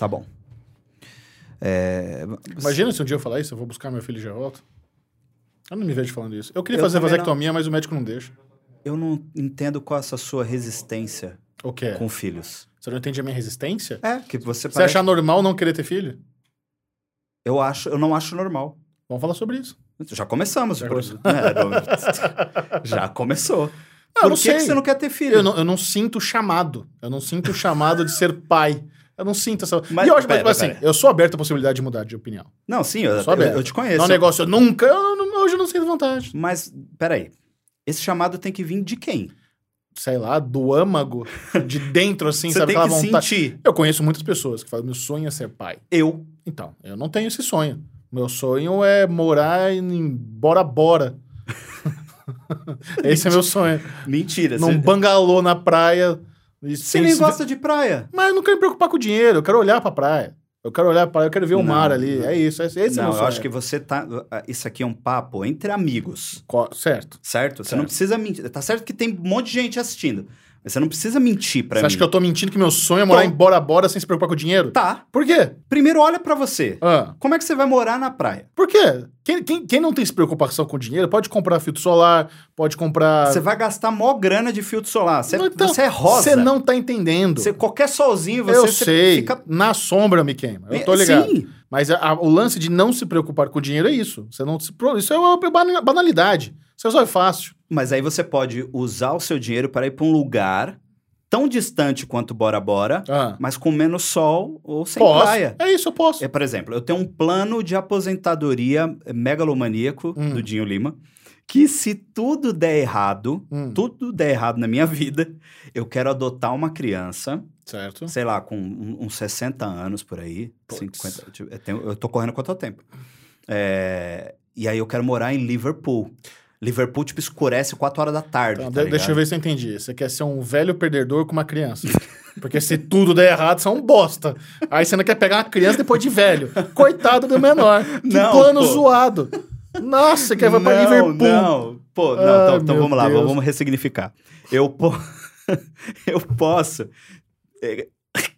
Tá bom. É, Imagina se um dia eu falar isso, eu vou buscar meu filho e já volto. Eu não me vejo falando isso. Eu queria Eu fazer vasectomia, mas o médico não deixa. Eu não entendo qual é essa sua resistência O quê? com filhos. Você não entende a minha resistência? É, que você Você parece... achar normal não querer ter filho? Eu acho, eu não acho normal. Vamos falar sobre isso. Já começamos. Já começou. É, não- Já começou. Ah, eu Por não que, sei. que você não quer ter filho? Eu não, eu não sinto chamado. Eu não sinto o chamado de ser pai. Eu não sinto essa. Mas- e eu acho, pera, mas, assim, pera. eu sou aberto à possibilidade de mudar de opinião. Não, sim, eu, Sou eu, aberto. eu te conheço. Não é um negócio, eu nunca. Eu, não- hoje eu não sinto vontade. Mas, peraí. Esse chamado tem que vir de quem? Sei lá, do âmago, de dentro, assim, Você sabe? tem Aquela que vontade. sentir. Eu conheço muitas pessoas que falam: meu sonho é ser pai. Eu. Então, eu não tenho esse sonho. Meu sonho é morar em Bora Bora. esse é meu sonho. Mentira. Num Você, bangalô na praia. E você nem se- gosta de praia. Mas eu não quero me preocupar com o dinheiro, eu quero olhar pra praia. Eu quero olhar pra praia, eu quero ver o Não, mar ali. não. É isso, esse, esse é não, eu sonho. acho que você tá. Isso aqui é um papo entre amigos. Co- Certo. Certo? Você Certo. não precisa mentir. Tá certo que tem um monte de gente assistindo. Mas você não precisa mentir pra Você mim. acha que eu tô mentindo que meu sonho é morar Tô. em Bora Bora sem se preocupar com o dinheiro? Tá. Por quê? Primeiro olha pra você. Ah, Como é que você vai morar na praia? por quê? Quem, quem, quem não tem essa preocupação com o dinheiro pode comprar filtro solar, pode comprar. Você vai gastar mó grana de filtro solar. Você, Não, então, você é rosa. Você não tá entendendo. Você- qualquer solzinho, você, eu você sei. fica. Na sombra me queima. Eu tô ligado. Sim. Mas a- a- o lance de não se preocupar com o dinheiro é isso. Você não se, isso é uma bana- banalidade. Isso resolve fácil. Mas aí você pode usar o seu dinheiro para ir pra um lugar tão distante quanto Bora Bora, Ah, mas com menos sol ou sem posso. praia. É isso, eu posso. É, por exemplo, eu tenho um plano de aposentadoria megalomaníaco Hum. do Dinho Lima, que se tudo der errado, Hum, tudo der errado na minha vida, eu quero adotar uma criança, certo. sei lá, com uns 60 anos por aí, Puts. 50, eu, tenho- eu tô correndo quanto tempo. É, e aí eu quero morar em Liverpool. Liverpool, tipo, escurece 4 horas da tarde, Então, tá de- deixa eu ligado? ver se eu entendi. Você quer ser um velho perdedor com uma criança. Porque se tudo der errado, você é um bosta. Aí você não quer pegar uma criança depois de velho. Coitado do menor. Que Não, plano pô. zoado. Nossa, você quer vai pra Liverpool. Não, pô, não, Ai, então, então vamos lá, Deus. vamos ressignificar. Eu, po... eu posso.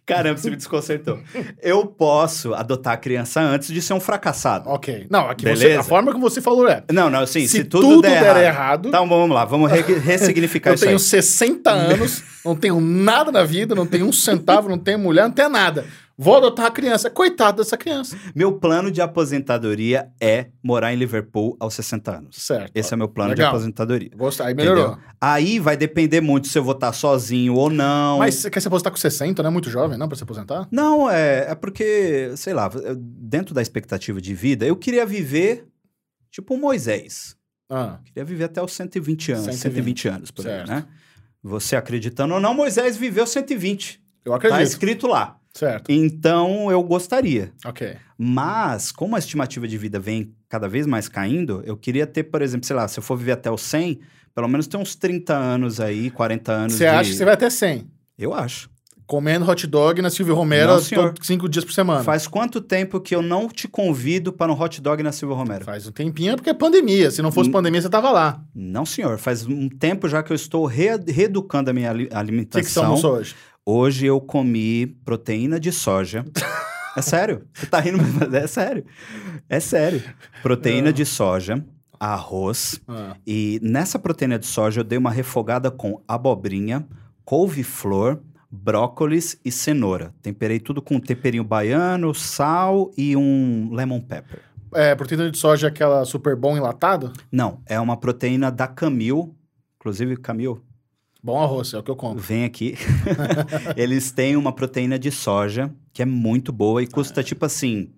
Caramba, você me desconcertou. Eu posso adotar a criança antes de ser um fracassado. Ok. Não, aqui você, a forma que você falou é. Não, não, assim, se, se, tudo, der, errado. errado, Então vamos lá, vamos re- ressignificar eu isso tenho aí. 60 anos, não tenho nada na vida, não tenho um centavo, não tenho mulher, não tenho nada. Vou adotar a criança. Coitado dessa criança. Meu plano de aposentadoria é morar em Liverpool aos 60 anos. Certo. Esse é o meu plano de Legal. aposentadoria. Gostei. Aí melhorou. Entendeu? Aí vai depender muito se eu vou estar sozinho ou não. Mas você quer se aposentar com 60, não é muito jovem, não, pra se aposentar? Não, é, é porque, sei lá, dentro da expectativa de vida, eu queria viver tipo Moisés. Ah, Queria viver até os 120 anos, 120, 120 anos, por aí, certo. né? Você acreditando ou não, Moisés viveu 120. eu Tá acredito. escrito lá. Certo. Então, eu gostaria. Ok. Mas, como a estimativa de vida vem cada vez mais caindo, eu queria ter, por exemplo, sei lá, se eu for viver até os 100, pelo menos ter uns 30 anos aí, 40 anos Você de... acha que você vai até 100? Eu acho. Comendo hot dog na Silvio Romero Não, cinco dias por semana. Faz quanto tempo que eu não te convido para um hot dog na Silva Romero? Faz um tempinho, porque é pandemia. Se não fosse Hum. pandemia, você tava lá. Não, senhor. Faz um tempo já que eu estou re- reeducando a minha ali- O que, alimentação. que você almoçou hoje? Hoje eu comi proteína de soja. é sério. Você tá rindo, mas é sério. É sério. Proteína de soja, arroz. Ah, E nessa proteína de soja eu dei uma refogada com abobrinha, couve-flor, brócolis e cenoura. Temperei tudo com temperinho baiano, sal e um lemon pepper. É, proteína de soja, aquela super bom enlatado? Não, é uma proteína da Camil. Inclusive, Camil, Bom arroz, é o que eu compro. vem aqui. Eles têm uma proteína de soja que é muito boa e custa tipo assim,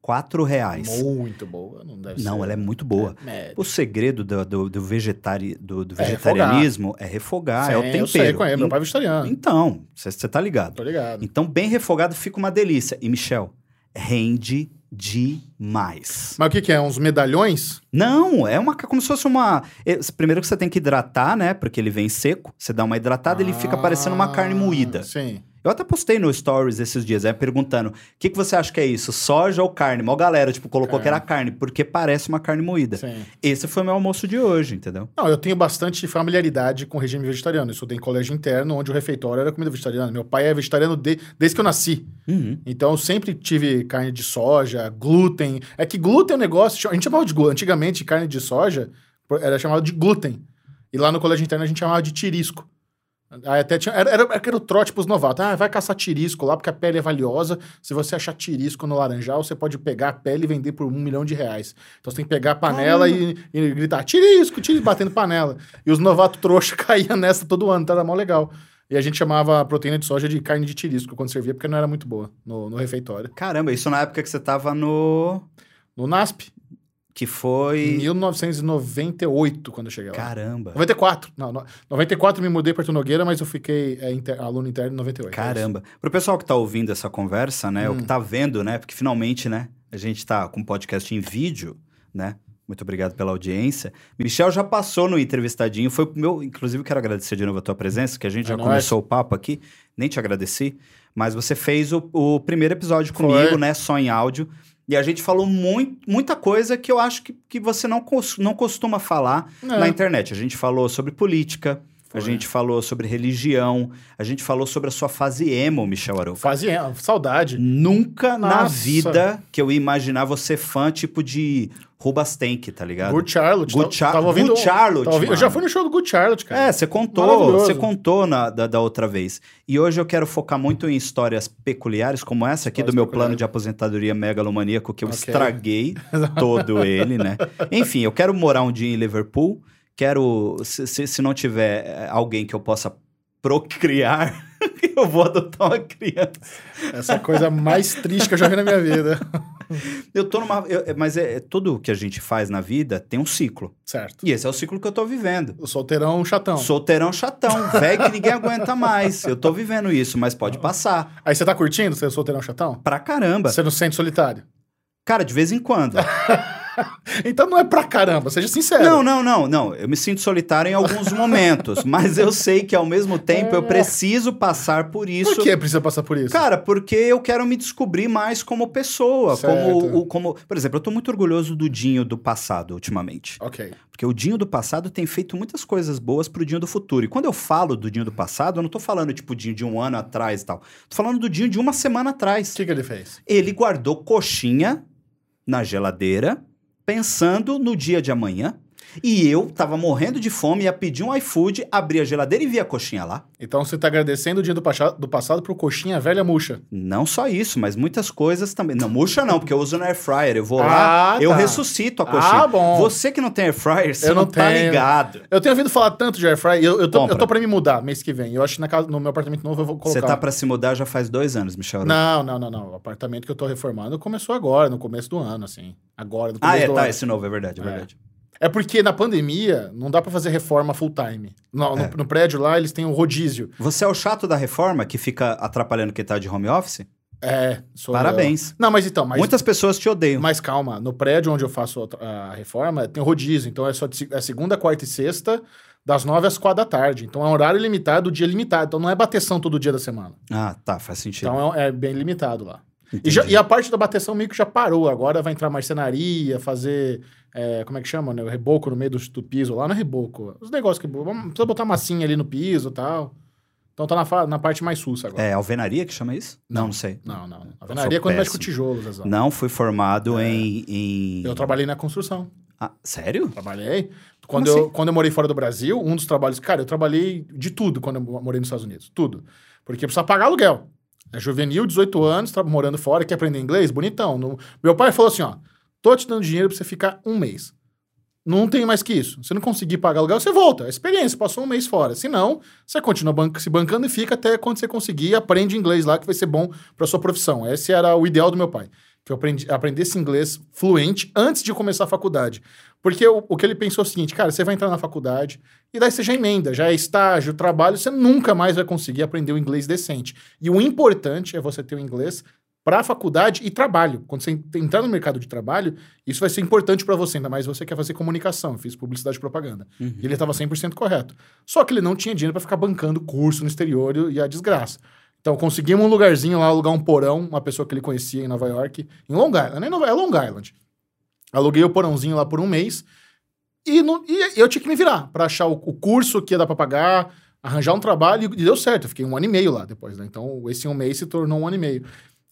4 reais. Muito boa, não deve ser. Não, ela é muito boa. É, O segredo do, do, do vegetari, do, do É vegetarianismo é refogar, é o Sim, tempero. Eu sei, conheço. Meu pai é vegetariano. Então, você tá ligado. Tô ligado. Então, bem refogado fica uma delícia. E, Michel, rende demais. Mas o que, que é? Uns medalhões? Não, é uma como se fosse uma. eh, Primeiro que você tem que hidratar, né? Porque ele vem seco. Você dá uma hidratada, ele fica parecendo uma carne Ah, moída. Sim. Eu até postei no Stories esses dias, é, perguntando: o que, que você acha que é isso? Soja ou carne? Mó galera, tipo, colocou que era carne, porque parece uma carne moída. Sim. Esse foi meu almoço de hoje, entendeu? Não, eu tenho bastante familiaridade com o regime vegetariano. Eu estudei em colégio interno, onde o refeitório era comida vegetariana. Meu pai é vegetariano de- desde que eu nasci. Uhum. Então, eu sempre tive carne de soja, glúten. É que glúten é um negócio... A gente chamava de glúten. Antigamente, carne de soja era chamado de glúten. E lá no colégio interno, a gente chamava de tirisco. Aí até tinha, era, era, era o trote pros novatos. Ah, vai caçar tirisco lá, porque a pele é valiosa. Se você achar tirisco no laranjal, você pode pegar a pele e vender por um milhão de reais. Então você tem que pegar a panela e, e gritar tirisco, tirisco, batendo panela. E os novatos trouxa caíam nessa todo ano, então era mó legal. E a gente chamava a proteína de soja de carne de tirisco quando servia, porque não era muito boa no, no refeitório. Caramba, isso na época que você tava no. No NASP, Que foi. 1998, quando eu cheguei lá. Caramba. 94. Não, no, 94 me mudei para Nogueira, mas eu fiquei é, inter- aluno interno em 98. Caramba. Pro pessoal que tá ouvindo essa conversa, né? Hum. O que tá vendo, né? Porque finalmente, né? A gente tá com podcast em vídeo, né? Muito obrigado pela audiência. Michel já passou no entrevistadinho, foi o meu. Inclusive, quero agradecer de novo a tua presença, que a gente É já nóis. começou o papo aqui, nem te agradeci, mas você fez o, o primeiro episódio Foi. comigo, né? Só em áudio. E a gente falou muito, muita coisa que eu acho que, que você não, não costuma falar É. na internet. A gente falou sobre política, a gente falou sobre religião, a gente falou sobre a sua fase emo, Michel Arouca. Fazia saudade. Nunca na Nossa. vida que eu ia imaginar você fã, tipo de Rubastank, tá ligado? Good Charlotte. Good Char- tava ouvindo, Good Charlotte, tava ouvindo- Eu já fui no show do Good Charlotte, cara. É, você contou, você contou na, da, da outra vez. E hoje eu quero focar muito em histórias peculiares, como essa aqui Histórias do meu plano de aposentadoria megalomaníaco, que eu Ok. estraguei todo ele, né? Enfim, eu quero morar um dia em Liverpool, quero, se, se, se não tiver eh, alguém que eu possa procriar, eu vou adotar uma criança. Essa é a coisa mais triste que eu já vi na minha vida. Eu tô numa. eu- mas é, é tudo que a gente faz na vida tem um ciclo. Certo. E esse é o ciclo que eu tô vivendo. O solteirão chatão. Solteirão chatão, velho que ninguém aguenta mais. Eu tô vivendo isso, mas pode passar. Aí você tá curtindo ser solteirão chatão? Pra caramba. Você não se sente solitário? Cara, de vez em quando. Então não é pra caramba, seja sincero. Não, não, não, não. Eu me sinto solitário em alguns momentos, mas eu sei que ao mesmo tempo eu preciso passar por isso. Por que precisa passar por isso? Cara, porque eu quero me descobrir mais como pessoa, Certo. como, o- como, por exemplo, eu tô muito orgulhoso do Dinho do passado ultimamente. Ok. Porque o Dinho do passado tem feito muitas coisas boas pro Dinho do futuro. E quando eu falo do Dinho do passado, eu não tô falando, tipo, Dinho de um ano atrás e tal. Tô falando do Dinho de uma semana O atrás. que, que ele fez? Ele guardou coxinha na geladeira, pensando no dia de amanhã. E eu tava morrendo de fome, ia pedir um iFood, abri a geladeira e vi a coxinha lá. Então você tá agradecendo o dia do, pacha- do passado pro coxinha velha murcha. Não só isso, mas muitas coisas também. Não, murcha não, porque eu uso no air fryer. Eu vou lá, Ah, eu tá. ressuscito a coxinha. Ah, bom. Você que não tem air fryer, você Eu não, não tá ligado. Eu tenho ouvido falar tanto de air fry, eu, eu, tô, Compra. eu tô pra me mudar mês que vem. Eu acho que na casa, no meu apartamento novo eu vou colocar. Você tá pra se mudar já faz dois anos, Michel. Não, não, não, não. O apartamento que eu tô reformando começou agora, no começo do ano, assim. Agora, no Ah, começo é, do tá, ano. esse novo, é verdade, é É. verdade. É porque na pandemia não dá pra fazer reforma full time. No, no- É. no prédio lá eles têm um rodízio. Você é o chato da reforma que fica atrapalhando quem tá de home office? É, sou Parabéns. eu. Não, mas então, mas, Muitas pessoas te odeiam. mas calma. No prédio onde eu faço a, reforma tem rodízio. Então é só de, é segunda, quarta e sexta, das nove às quatro da tarde. Então é um horário limitado, dia limitado. Então não é bateção todo dia da semana. Ah, tá, faz sentido. Então é, é bem limitado lá. E, já- e a parte da bateção meio que já parou. Agora vai entrar marcenaria, fazer. é, como é que chama? Né? O reboco no meio do, do piso lá. Não é reboco. Os negócios que. vamos- Precisa botar massinha ali no piso e tal. Então tá na, na parte mais sussa agora. É alvenaria que chama isso? Não, não sei. Não, não. A venaria é quando mexe com tijolos, exato. Não fui formado em, em- Eu trabalhei na construção. Ah, sério? Trabalhei. Quando, Como eu, assim? quando eu morei fora do Brasil, um dos trabalhos. Cara, eu trabalhei de tudo quando eu morei nos Estados Unidos. Tudo. Porque precisa pagar aluguel. É juvenil, 18 anos, tá morando fora, quer aprender inglês? Bonitão. No- Meu pai falou assim: ó, tô te dando dinheiro pra você ficar um mês. Não tem mais que isso. Se não conseguir pagar aluguel, você volta. É experiência, passou um mês fora. Se não, você continua ban- se bancando e fica até quando você conseguir aprende inglês lá, que vai ser bom pra sua profissão. Esse era o ideal do meu pai. Que eu aprendi, aprendesse inglês fluente antes de começar a faculdade. Porque o, o que ele pensou é o seguinte, cara, você vai entrar na faculdade e daí você já emenda, já é estágio, trabalho, você nunca mais vai conseguir aprender o inglês decente. E o importante é você ter o inglês para faculdade e trabalho. Quando você en- entrar no mercado de trabalho, isso vai ser importante para você, ainda mais você quer fazer comunicação, eu fiz publicidade e propaganda. Uhum. E ele estava 100% correto. Só que ele não tinha dinheiro para ficar bancando curso no exterior e a desgraça. Então conseguimos um lugarzinho lá, alugar um porão, uma pessoa que ele conhecia em Nova York, em Long Island, nem Nova, é Long Island. Aluguei o porãozinho lá por um mês e, não, e eu tinha que me virar para achar o, o, curso que ia dar para pagar, arranjar um trabalho e deu certo. Eu fiquei um ano e meio lá depois, né? Então esse um mês se tornou um ano e meio.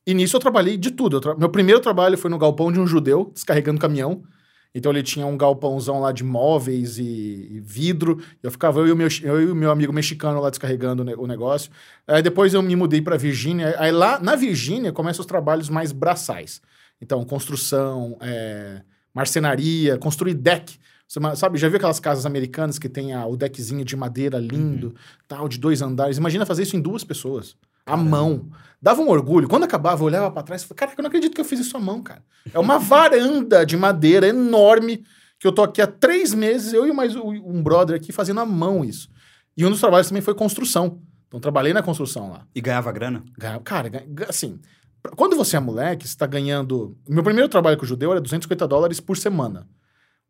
E nisso eu trabalhei de tudo. Tra... Meu primeiro trabalho foi no galpão de um judeu, descarregando caminhão. Então ele tinha um galpãozão lá de móveis e, e vidro. Eu ficava eu e, o meu, eu e o meu amigo mexicano lá descarregando o negócio. Aí depois eu me mudei para Virgínia. Aí lá na Virgínia começam os trabalhos mais braçais. Então, construção, é, marcenaria, construir deck. Você, sabe, já viu aquelas casas americanas que tem a, o deckzinho de madeira lindo, uhum. tal, de dois andares? Imagina fazer isso em duas pessoas. À mão. Dava um orgulho. Quando acabava, eu olhava para trás e falava, cara, eu não acredito que eu fiz isso à mão, cara. É uma varanda de madeira enorme que eu tô aqui há três meses, eu e mais um brother aqui fazendo à mão isso. E um dos trabalhos também foi construção. Então, trabalhei na construção lá. E ganhava grana? Ganhava, cara, assim, quando você é moleque, você tá ganhando... Meu primeiro trabalho com o judeu era 250 dólares por semana.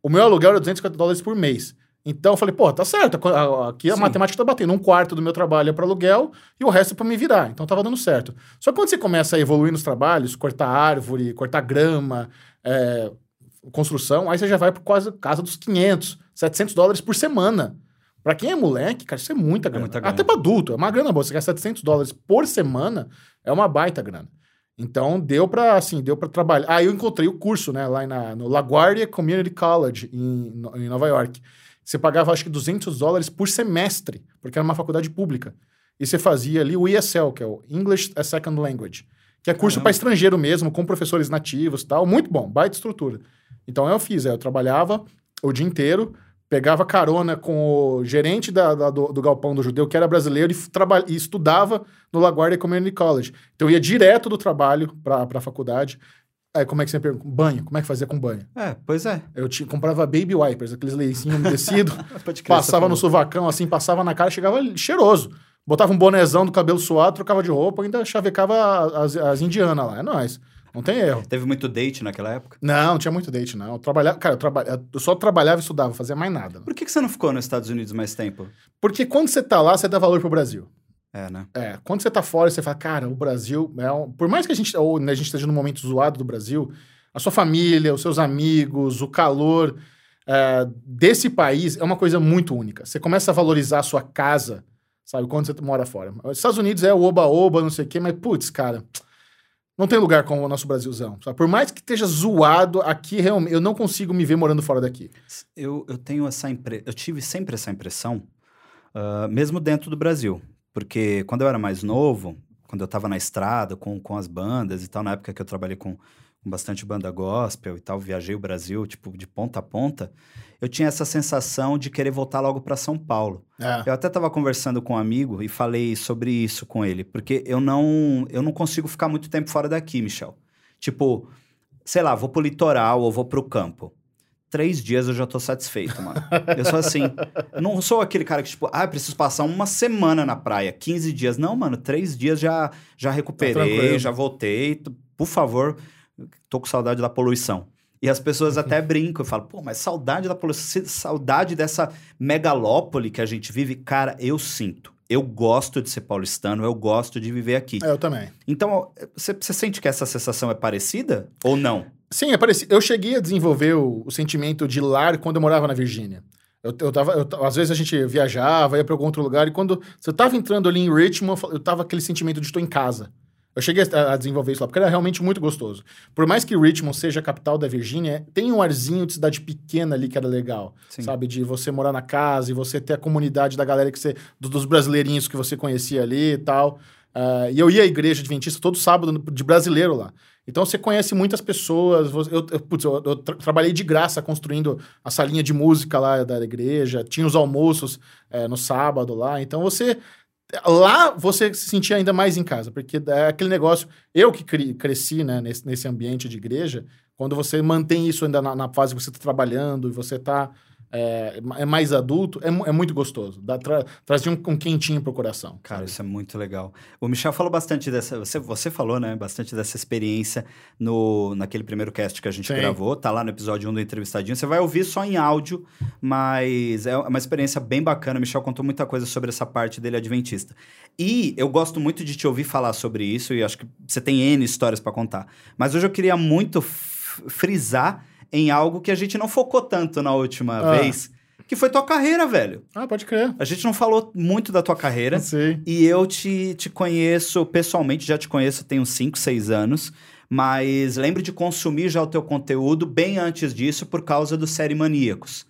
O meu aluguel era 250 dólares por mês. Então eu falei, pô, tá certo, aqui a Sim. matemática tá batendo. Um quarto do meu trabalho é para aluguel e o resto é para me virar. Então tava dando certo. Só que quando você começa a evoluir nos trabalhos, cortar árvore, cortar grama, é, construção, aí você já vai por quase casa dos 500, 700 dólares por semana. Para quem é moleque, cara, isso é muita grana. É muita grana. Até para adulto, é uma grana boa. Você quer 700 dólares por semana, é uma baita grana. Então deu para assim, deu para trabalhar. Aí eu encontrei o curso, né, lá na, no LaGuardia Community College em, em Nova York. Você pagava acho que 200 dólares por semestre, porque era uma faculdade pública. E você fazia ali o ESL, que é o English as Second Language, que é curso para estrangeiro mesmo, com professores nativos, tal, muito bom, baita estrutura. Então eu fiz, eu trabalhava o dia inteiro, pegava carona com o gerente da, da, do, do, galpão do judeu, que era brasileiro, e, e estudava no LaGuardia Community College. Então eu ia direto do trabalho para a faculdade. Aí, como é que você pergunta? Banho. Como é que fazia com banho? É, pois é. Eu tinha, comprava baby wipers, aqueles leicinhos umedecidos, passava no suvacão, assim, passava na cara, chegava cheiroso. Botava um bonezão do cabelo suado, trocava de roupa, ainda chavecava as, as indianas lá. É nóis. Não tem erro. Teve muito date naquela época? Não, não tinha muito date, não. Eu trabalhava, cara, eu, traba, eu só trabalhava e estudava, fazia mais nada. Por que, que você não ficou nos Estados Unidos mais tempo? Porque quando você tá lá, você dá valor pro Brasil. É, né? É, quando você tá fora, você fala, cara, o Brasil, é um... por mais que a gente, ou, né, a gente esteja num momento zoado do Brasil, a sua família, os seus amigos, o calor é, desse país é uma coisa muito única. Você começa a valorizar a sua casa, sabe, quando você mora fora. Os Estados Unidos é o oba-oba, não sei o quê, mas, putz, cara, não tem lugar como o nosso Brasilzão. Sabe? Por mais que esteja zoado, aqui realmente eu não consigo me ver morando fora daqui. Eu, eu tenho essa impressão, eu tive sempre essa impressão, uh, mesmo dentro do Brasil. Porque quando eu era mais novo, quando eu estava na estrada com, com as bandas e tal, na época que eu trabalhei com, com bastante banda gospel e tal, viajei o Brasil, tipo, de ponta a ponta, eu tinha essa sensação de querer voltar logo para São Paulo. É. Eu até estava conversando com um amigo e falei sobre isso com ele, porque eu não, eu não consigo ficar muito tempo fora daqui, Michel. Tipo, sei lá, vou pro litoral ou vou pro campo três dias eu já tô satisfeito, mano. Eu sou assim. Eu não sou aquele cara que, tipo, ah, preciso passar uma semana na praia, 15 dias. Não, mano, três dias já, já recuperei, tá já voltei. Por favor, tô com saudade da poluição. E as pessoas até brincam e falam, pô, mas saudade da poluição, saudade dessa megalópole que a gente vive. Cara, eu sinto. Eu gosto de ser paulistano, eu gosto de viver aqui. É, eu também. Então, você sente que essa sensação é parecida ou não? Sim, é parecido. Eu cheguei a desenvolver o, o, sentimento de lar quando eu morava na Virgínia. Eu, eu tava, eu, às vezes a gente viajava, ia para algum outro lugar, e quando você tava entrando ali em Richmond, eu tava aquele sentimento de estou em casa. Eu cheguei a, a, desenvolver isso lá, porque era realmente muito gostoso. Por mais que Richmond seja a capital da Virgínia, tem um arzinho de cidade pequena ali que era legal. Sim. Sabe? De você morar na casa e você ter a comunidade da galera que você. dos brasileirinhos que você conhecia ali e tal. Uh, e eu ia à igreja adventista todo sábado de brasileiro lá. Então você conhece muitas pessoas. Eu, eu, putz, eu, eu tra trabalhei de graça construindo a salinha de música lá da igreja, tinha os almoços é, no sábado lá. Então você. Lá você se sentia ainda mais em casa, porque é aquele negócio. Eu que cre cresci né, nesse, nesse ambiente de igreja, quando você mantém isso ainda na, na fase que você está trabalhando e você está é, é mais adulto, é, é muito gostoso. Dá, tra, traz um, um quentinho pro coração. Cara, sabe? isso é muito legal. O Michel falou bastante dessa. Você, você falou, né? Bastante dessa experiência no, naquele primeiro cast que a gente Sim. gravou. Tá lá no episódio 1 do Entrevistadinho. Você vai ouvir só em áudio, mas é uma experiência bem bacana. O Michel contou muita coisa sobre essa parte dele adventista. E eu gosto muito de te ouvir falar sobre isso, e acho que você tem N histórias pra contar. Mas hoje eu queria muito frisar em algo que a gente não focou tanto na última Ah. vez, que foi tua carreira, velho. Ah, pode crer. A gente não falou muito da tua carreira. Sei. E eu te, te conheço pessoalmente, já te conheço tem uns 5, 6 anos, mas lembre de consumir já o teu conteúdo bem antes disso por causa do Série Maníacos.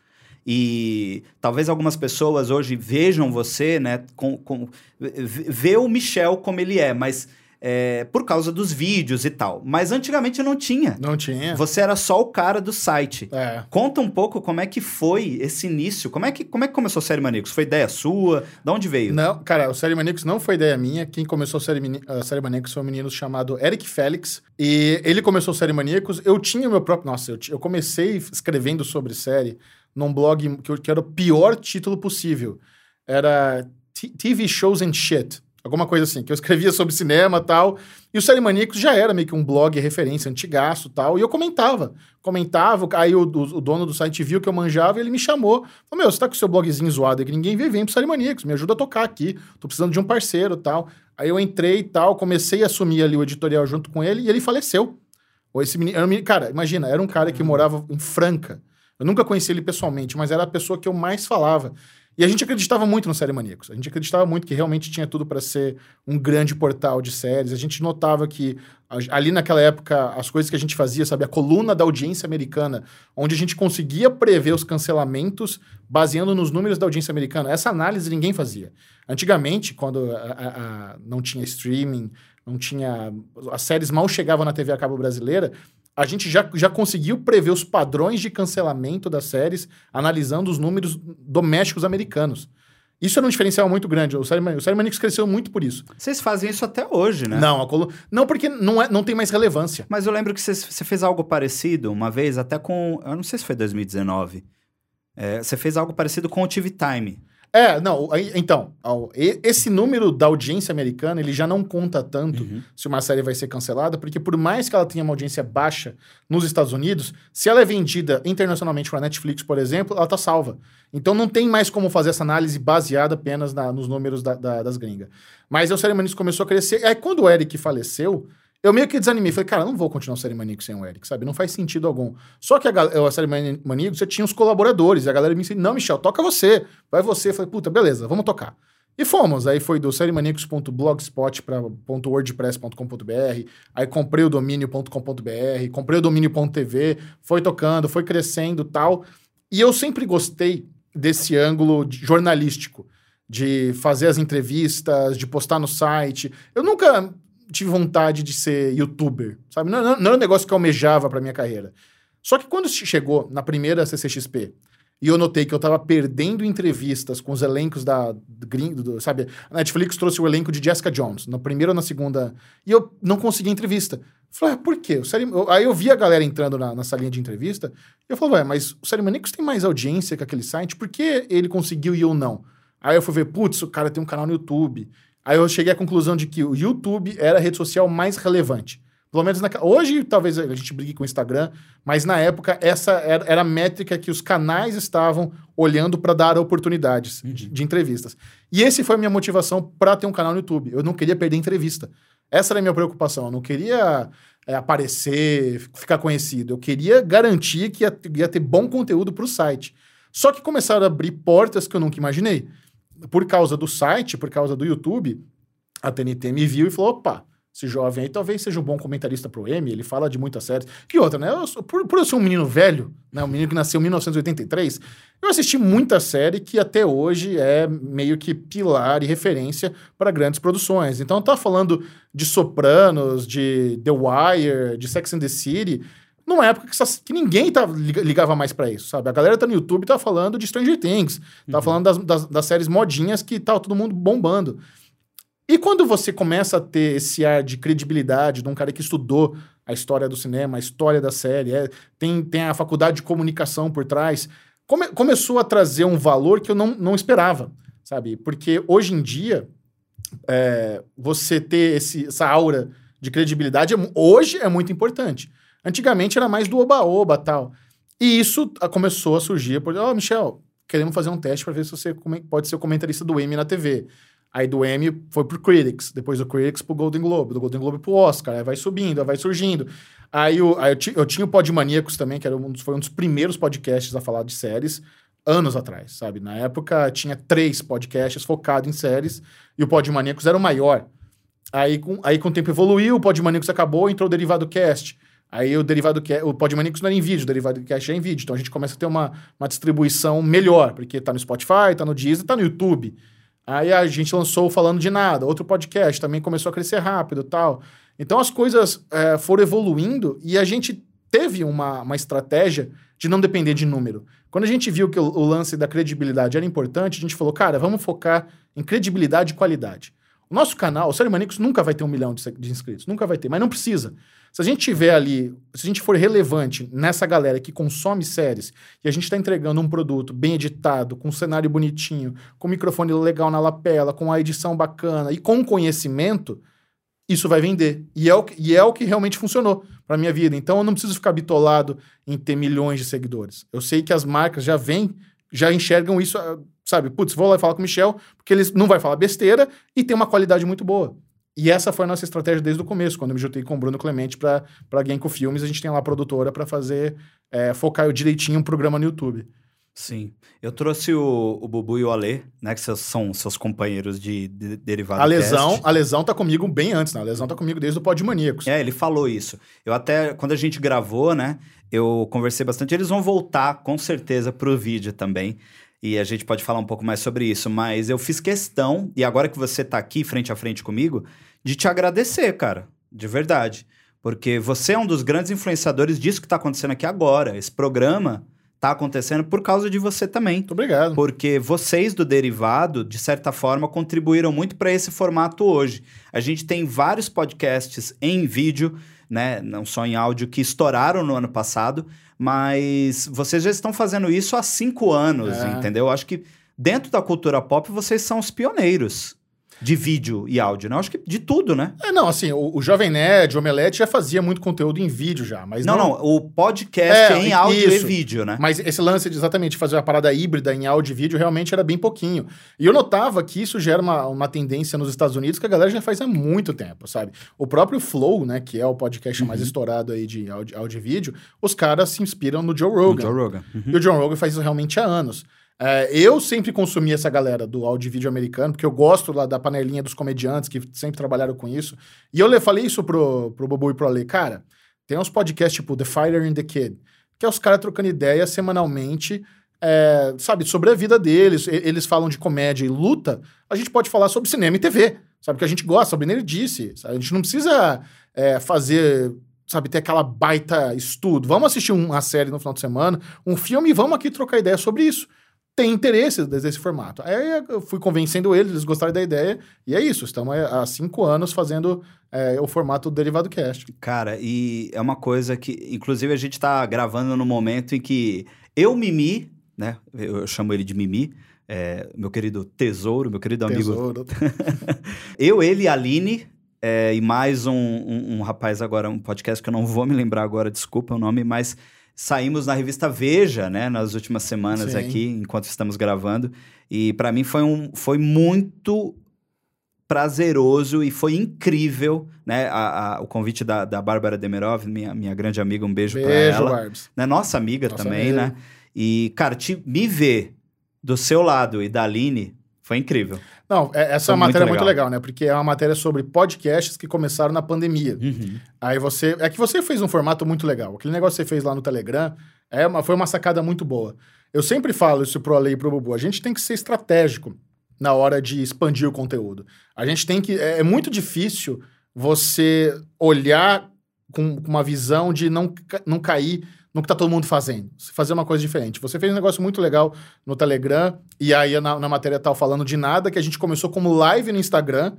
E talvez algumas pessoas hoje vejam você, né, com, com, vê o Michel como ele é, mas é, por causa dos vídeos e tal. Mas antigamente não tinha. Não tinha. Você era só o cara do site. É. Conta um pouco como é que foi esse início. Como é que, como é que começou a Série Maníacos? Foi ideia sua? De onde veio? Não, cara, o Série Maníacos não foi ideia minha. Quem começou a Série, Mani- Série Maníacos foi um menino chamado Eric Félix. E ele começou o Série Maníacos. Eu tinha o meu próprio. Nossa, eu, eu comecei escrevendo sobre série num blog que, eu- que era o pior título possível. Era TV Shows and Shit. Alguma coisa assim, que eu escrevia sobre cinema e tal. E o Série Maníacos já era meio que um blog referência, antigaço e tal. E eu comentava. Comentava, aí o, o- o dono do site viu que eu manjava e ele me chamou. Falou, meu, você tá com o seu blogzinho zoado aí que ninguém vê, vem pro Série Maníacos, me ajuda a tocar aqui. Tô precisando de um parceiro e tal. Aí eu entrei e tal, comecei a assumir ali o editorial junto com ele e ele faleceu. Ou esse menino, menino- cara, imagina, era um cara que morava em Franca. Eu nunca conheci ele pessoalmente, mas era a pessoa que eu mais falava. E a gente acreditava muito no Série Maníacos. A gente acreditava muito que realmente tinha tudo para ser um grande portal de séries. A gente notava que ali naquela época as coisas que a gente fazia, sabe, a coluna da audiência americana, onde a gente conseguia prever os cancelamentos baseando nos números da audiência americana. Essa análise ninguém fazia. Antigamente, quando a- a- a- não tinha streaming, não tinha. As séries mal chegavam na TV a cabo brasileira, a gente já, já conseguiu prever os padrões de cancelamento das séries, analisando os números domésticos americanos. Isso era um diferencial muito grande. O Série, o série Maníacos cresceu muito por isso. Vocês fazem isso até hoje, né? Não, a colu... não porque não, é, não tem mais relevância. Mas eu lembro que você- fez algo parecido uma vez, até com. Eu não sei se foi 2019. É, você fez algo parecido com o TV Time. É, não, então, esse número da audiência americana, ele já não conta tanto se uma série vai ser cancelada, porque por mais que ela tenha uma audiência baixa nos Estados Unidos, se ela é vendida internacionalmente para Netflix, por exemplo, ela tá salva. Então não tem mais como fazer essa análise baseada apenas na- nos números da- da- das gringas. Mas aí o Maníacos começou a crescer, aí quando o Eric faleceu, eu meio que desanimei. Falei, cara, não vou continuar o Série Maníacos sem o Eric, sabe? Não faz sentido algum. Só que a, a Série Maníacos, você tinha os colaboradores, e a galera me disse, não, Michel, toca você. Vai você. Eu falei, puta, beleza, vamos tocar. E fomos. Aí foi do seriemaníacos.blogspot para .wordpress.com.br. Aí comprei o domínio.com.br, comprei o domínio.tv, foi tocando, foi crescendo tal. E eu sempre gostei desse ângulo jornalístico, de fazer as entrevistas, de postar no site. Eu nunca tive vontade de ser youtuber, sabe? Não, não, não era um negócio que eu almejava pra minha carreira. Só que quando chegou na primeira CCXP e eu notei que eu tava perdendo entrevistas com os elencos da gringo, sabe? A Netflix trouxe o elenco de Jessica Jones, na primeira ou na segunda, e eu não conseguia entrevista. Falei, ah, por quê? Aí eu vi a galera entrando na, na salinha de entrevista, e eu falei, ué, mas o Série Maníacos tem mais audiência que aquele site, por que ele conseguiu e eu não? Aí eu fui ver, putz, o cara tem um canal no YouTube. Aí eu cheguei à conclusão de que o YouTube era a rede social mais relevante. Pelo menos naquela. Hoje, talvez a gente brigue com o Instagram, mas na época, essa era, era a métrica que os canais estavam olhando para dar oportunidades de, de entrevistas. E esse foi a minha motivação para ter um canal no YouTube. Eu não queria perder entrevista. Essa era a minha preocupação. Eu não queria é, aparecer, ficar conhecido. Eu queria garantir que ia, ia ter bom conteúdo para o site. Só que começaram a abrir portas que eu nunca imaginei. Por causa do site, por causa do YouTube, a TNT me viu e falou: opa, esse jovem aí talvez seja um bom comentarista pro M, ele fala de muitas séries. Que outra, né? Eu sou- por, por eu ser um menino velho, né? Um menino que nasceu em 1983, eu assisti muita série que até hoje é meio que pilar e referência para grandes produções. Então, tá falando de Sopranos, de The Wire, de Sex and the City, numa época que, essas- que ninguém tá, liga- ligava mais pra isso, sabe? A galera tá no YouTube tá falando de Stranger Things, tá falando das, das, das séries modinhas que tá todo mundo bombando. E quando você começa a ter esse ar de credibilidade de um cara que estudou a história do cinema, a história da série, é, tem, tem a faculdade de comunicação por trás, come, começou a trazer um valor que eu não, não esperava, sabe? Porque hoje em dia, é, você ter esse, essa aura de credibilidade é hoje é muito importante. Antigamente era mais do oba-oba tal. E isso começou a surgir por, ó, oh, Michel, queremos fazer um teste para ver se você pode ser comentarista do Emmy na TV. Aí do Emmy foi pro Critics, depois do Critics pro Golden Globe, do Golden Globe pro Oscar, aí vai subindo, aí vai surgindo. Aí, o, aí eu, eu, tinha o Podmaníacos também, que era um dos, foi um dos primeiros podcasts a falar de séries, anos atrás, sabe? Na época tinha três podcasts focados em séries, e o Podmaníacos era o maior. Aí com, aí com o tempo evoluiu, o Podmaníacos acabou, entrou o Derivado Cast. Aí o derivado cast, o Podmanicos não era em vídeo, o derivado cast é em vídeo. Então a gente começa a ter uma, uma distribuição melhor, porque tá no Spotify, tá no Deezer, tá no YouTube. Aí a gente lançou Falando de Nada, outro podcast, também começou a crescer rápido tal. Então as coisas é, foram evoluindo e a gente teve uma, uma estratégia de não depender de número. Quando a gente viu que o, o lance da credibilidade era importante, a gente falou, cara, vamos focar em credibilidade e qualidade. O nosso canal, o Série Manicos, nunca vai ter um milhão de, de inscritos, nunca vai ter, mas não precisa. Se a gente tiver ali, se a gente for relevante nessa galera que consome séries e a gente está entregando um produto bem editado, com um cenário bonitinho, com um microfone legal na lapela, com a edição bacana e com conhecimento, isso vai vender. E é o, e é o que realmente funcionou para minha vida. Então eu não preciso ficar bitolado em ter milhões de seguidores. Eu sei que as marcas já vêm, já enxergam isso, sabe? Putz, vou lá falar com o Michel, porque eles não vai falar besteira e tem uma qualidade muito boa. E essa foi a nossa estratégia desde o começo, quando eu me juntei com o Bruno Clemente para Genko Filmes, a gente tem lá a produtora para fazer, é, focar eu direitinho um programa no YouTube. Sim. Eu trouxe o, o Bubu e o Alê, né? Que são seus companheiros de, de derivado a lesão. A lesão tá comigo bem antes, né? A lesão tá comigo desde o Podmaníacos. É, ele falou isso. Eu até, quando a gente gravou, né? Eu conversei bastante. Eles vão voltar, com certeza, pro vídeo também. E a gente pode falar um pouco mais sobre isso. Mas eu fiz questão, e agora que você tá aqui frente a frente comigo, de te agradecer, cara. De verdade. Porque você é um dos grandes influenciadores disso que está acontecendo aqui agora. Esse programa está acontecendo por causa de você também. Muito obrigado. Porque vocês do Derivado, de certa forma, contribuíram muito para esse formato hoje. A gente tem vários podcasts em vídeo, né, não só em áudio, que estouraram no ano passado, mas vocês já estão fazendo isso há cinco anos, é. entendeu? Acho que dentro da cultura pop vocês são os pioneiros de vídeo e áudio, né? Eu acho que de tudo, né? É, não, assim, o, o Jovem Nerd, o Omelete já fazia muito conteúdo em vídeo já, mas não... Não, não, o podcast é, em áudio isso. e vídeo, né? Mas esse lance de exatamente fazer a parada híbrida em áudio e vídeo realmente era bem pouquinho. E eu notava que isso gera uma, uma tendência nos Estados Unidos que a galera já faz há muito tempo, sabe? O próprio Flow, né, que é o podcast uhum. mais estourado aí de áudio, áudio e vídeo, os caras se inspiram no Joe Rogan. Joe Rogan. Uhum. E o John Rogan faz isso realmente há anos. É, eu sempre consumi essa galera do áudio americano, porque eu gosto lá da panelinha dos comediantes que sempre trabalharam com isso. E eu falei isso pro, pro Bobo e pro Ale, cara, tem uns podcasts tipo The Fighter and the Kid, que é os caras trocando ideia semanalmente, é, sabe, sobre a vida deles. Eles falam de comédia e luta, a gente pode falar sobre cinema e TV, sabe, que a gente gosta, sobre nerdice. Sabe? A gente não precisa é, fazer sabe, ter aquela baita estudo. Vamos assistir uma série no final de semana, um filme, e vamos aqui trocar ideia sobre isso tem interesse desse formato. Aí eu fui convencendo eles, eles gostaram da ideia, e é isso. Estamos há cinco anos fazendo é, o formato Derivado Cast. Cara, e é uma coisa que, inclusive, a gente está gravando no momento em que eu, Mimi, né? Eu chamo ele de Mimi, é, meu querido tesouro, meu querido amigo. Tesouro. eu, ele Aline, é, e mais um, um, um rapaz agora, um podcast que eu não vou me lembrar agora, desculpa o nome, mas saímos na revista Veja, né, nas últimas semanas Sim. aqui, enquanto estamos gravando. E para mim foi, um, foi muito prazeroso e foi incrível, né? A, a, o convite da, da Bárbara Demerov, minha, minha grande amiga, um beijo, beijo pra ela. Barbs. Né? Nossa amiga Nossa também, amiga. né? E, cara, te, me ver do seu lado e da Aline foi incrível. Não, é, essa é uma matéria muito legal. muito legal, né? Porque é uma matéria sobre podcasts que começaram na pandemia. Uhum. Aí você. É que você fez um formato muito legal. Aquele negócio que você fez lá no Telegram é uma, foi uma sacada muito boa. Eu sempre falo isso pro Ale e pro Bubu. A gente tem que ser estratégico na hora de expandir o conteúdo. A gente tem que. É, é muito difícil você olhar com uma visão de não, não cair no que tá todo mundo fazendo. Fazer uma coisa diferente. Você fez um negócio muito legal no Telegram, e aí na, na matéria tal falando de nada, que a gente começou como live no Instagram,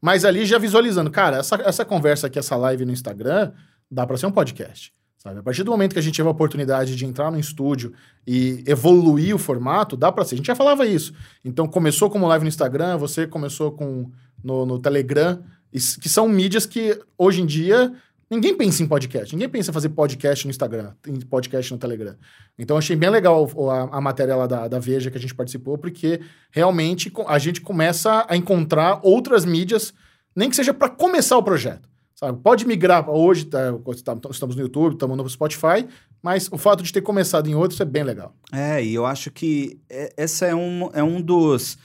mas ali já visualizando, cara, essa, essa conversa aqui, essa live no Instagram, dá para ser um podcast. Sabe? A partir do momento que a gente teve a oportunidade de entrar no estúdio e evoluir o formato, dá para ser. A gente já falava isso. Então, começou como live no Instagram, você começou com no, no Telegram, que são mídias que, hoje em dia, ninguém pensa em podcast. Ninguém pensa em fazer podcast no Instagram, em podcast no Telegram. Então, achei bem legal a, a matéria lá da, da Veja que a gente participou, porque realmente a gente começa a encontrar outras mídias, nem que seja para começar o projeto. Sabe? Pode migrar hoje, tá, tá, estamos no YouTube, estamos no Spotify, mas o fato de ter começado em outros é bem legal. É, e eu acho que esse é um, é um dos,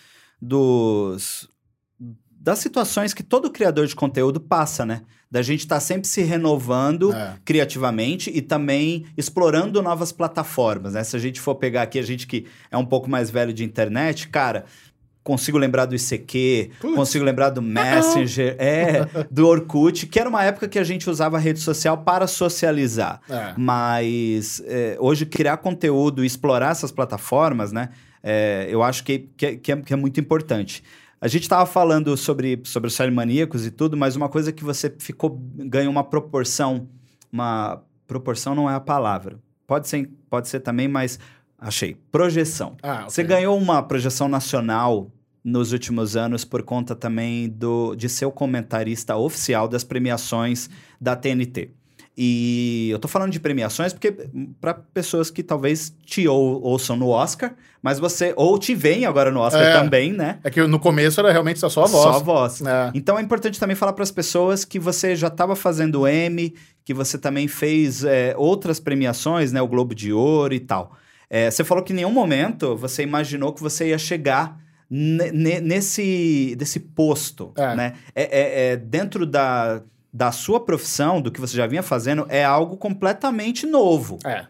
dos das situações que todo criador de conteúdo passa, né? Da gente estar tá sempre se renovando é. criativamente e também explorando novas plataformas, né? Se a gente for pegar aqui, a gente que é um pouco mais velho de internet, cara, consigo lembrar do ICQ, Putz. consigo lembrar do Messenger, é, do Orkut, que era uma época que a gente usava a rede social para socializar. É. Mas é, hoje criar conteúdo, explorar essas plataformas, né? É, eu acho que, que, que, é, que, é, muito importante. A gente estava falando sobre, sobre os maníacos e tudo, mas uma coisa que você ficou ganhou uma proporção, uma proporção não é a palavra. Pode ser, pode ser também, mas Achei. Projeção. Ah, okay. Você ganhou uma projeção nacional nos últimos anos por conta também do, de ser o comentarista oficial das premiações da TNT. E eu tô falando de premiações porque para pessoas que talvez te ou, ouçam no Oscar, mas você ou te veem agora no Oscar é, também, né? É que no começo era realmente só a voz. Só a voz. É. Então é importante também falar para as pessoas que você já estava fazendo M, que você também fez é, outras premiações, né? O Globo de Ouro e tal. É, você falou que em nenhum momento você imaginou que você ia chegar nesse desse posto, é. né? É, é, dentro da, da sua profissão, do que você já vinha fazendo, é algo completamente novo. É.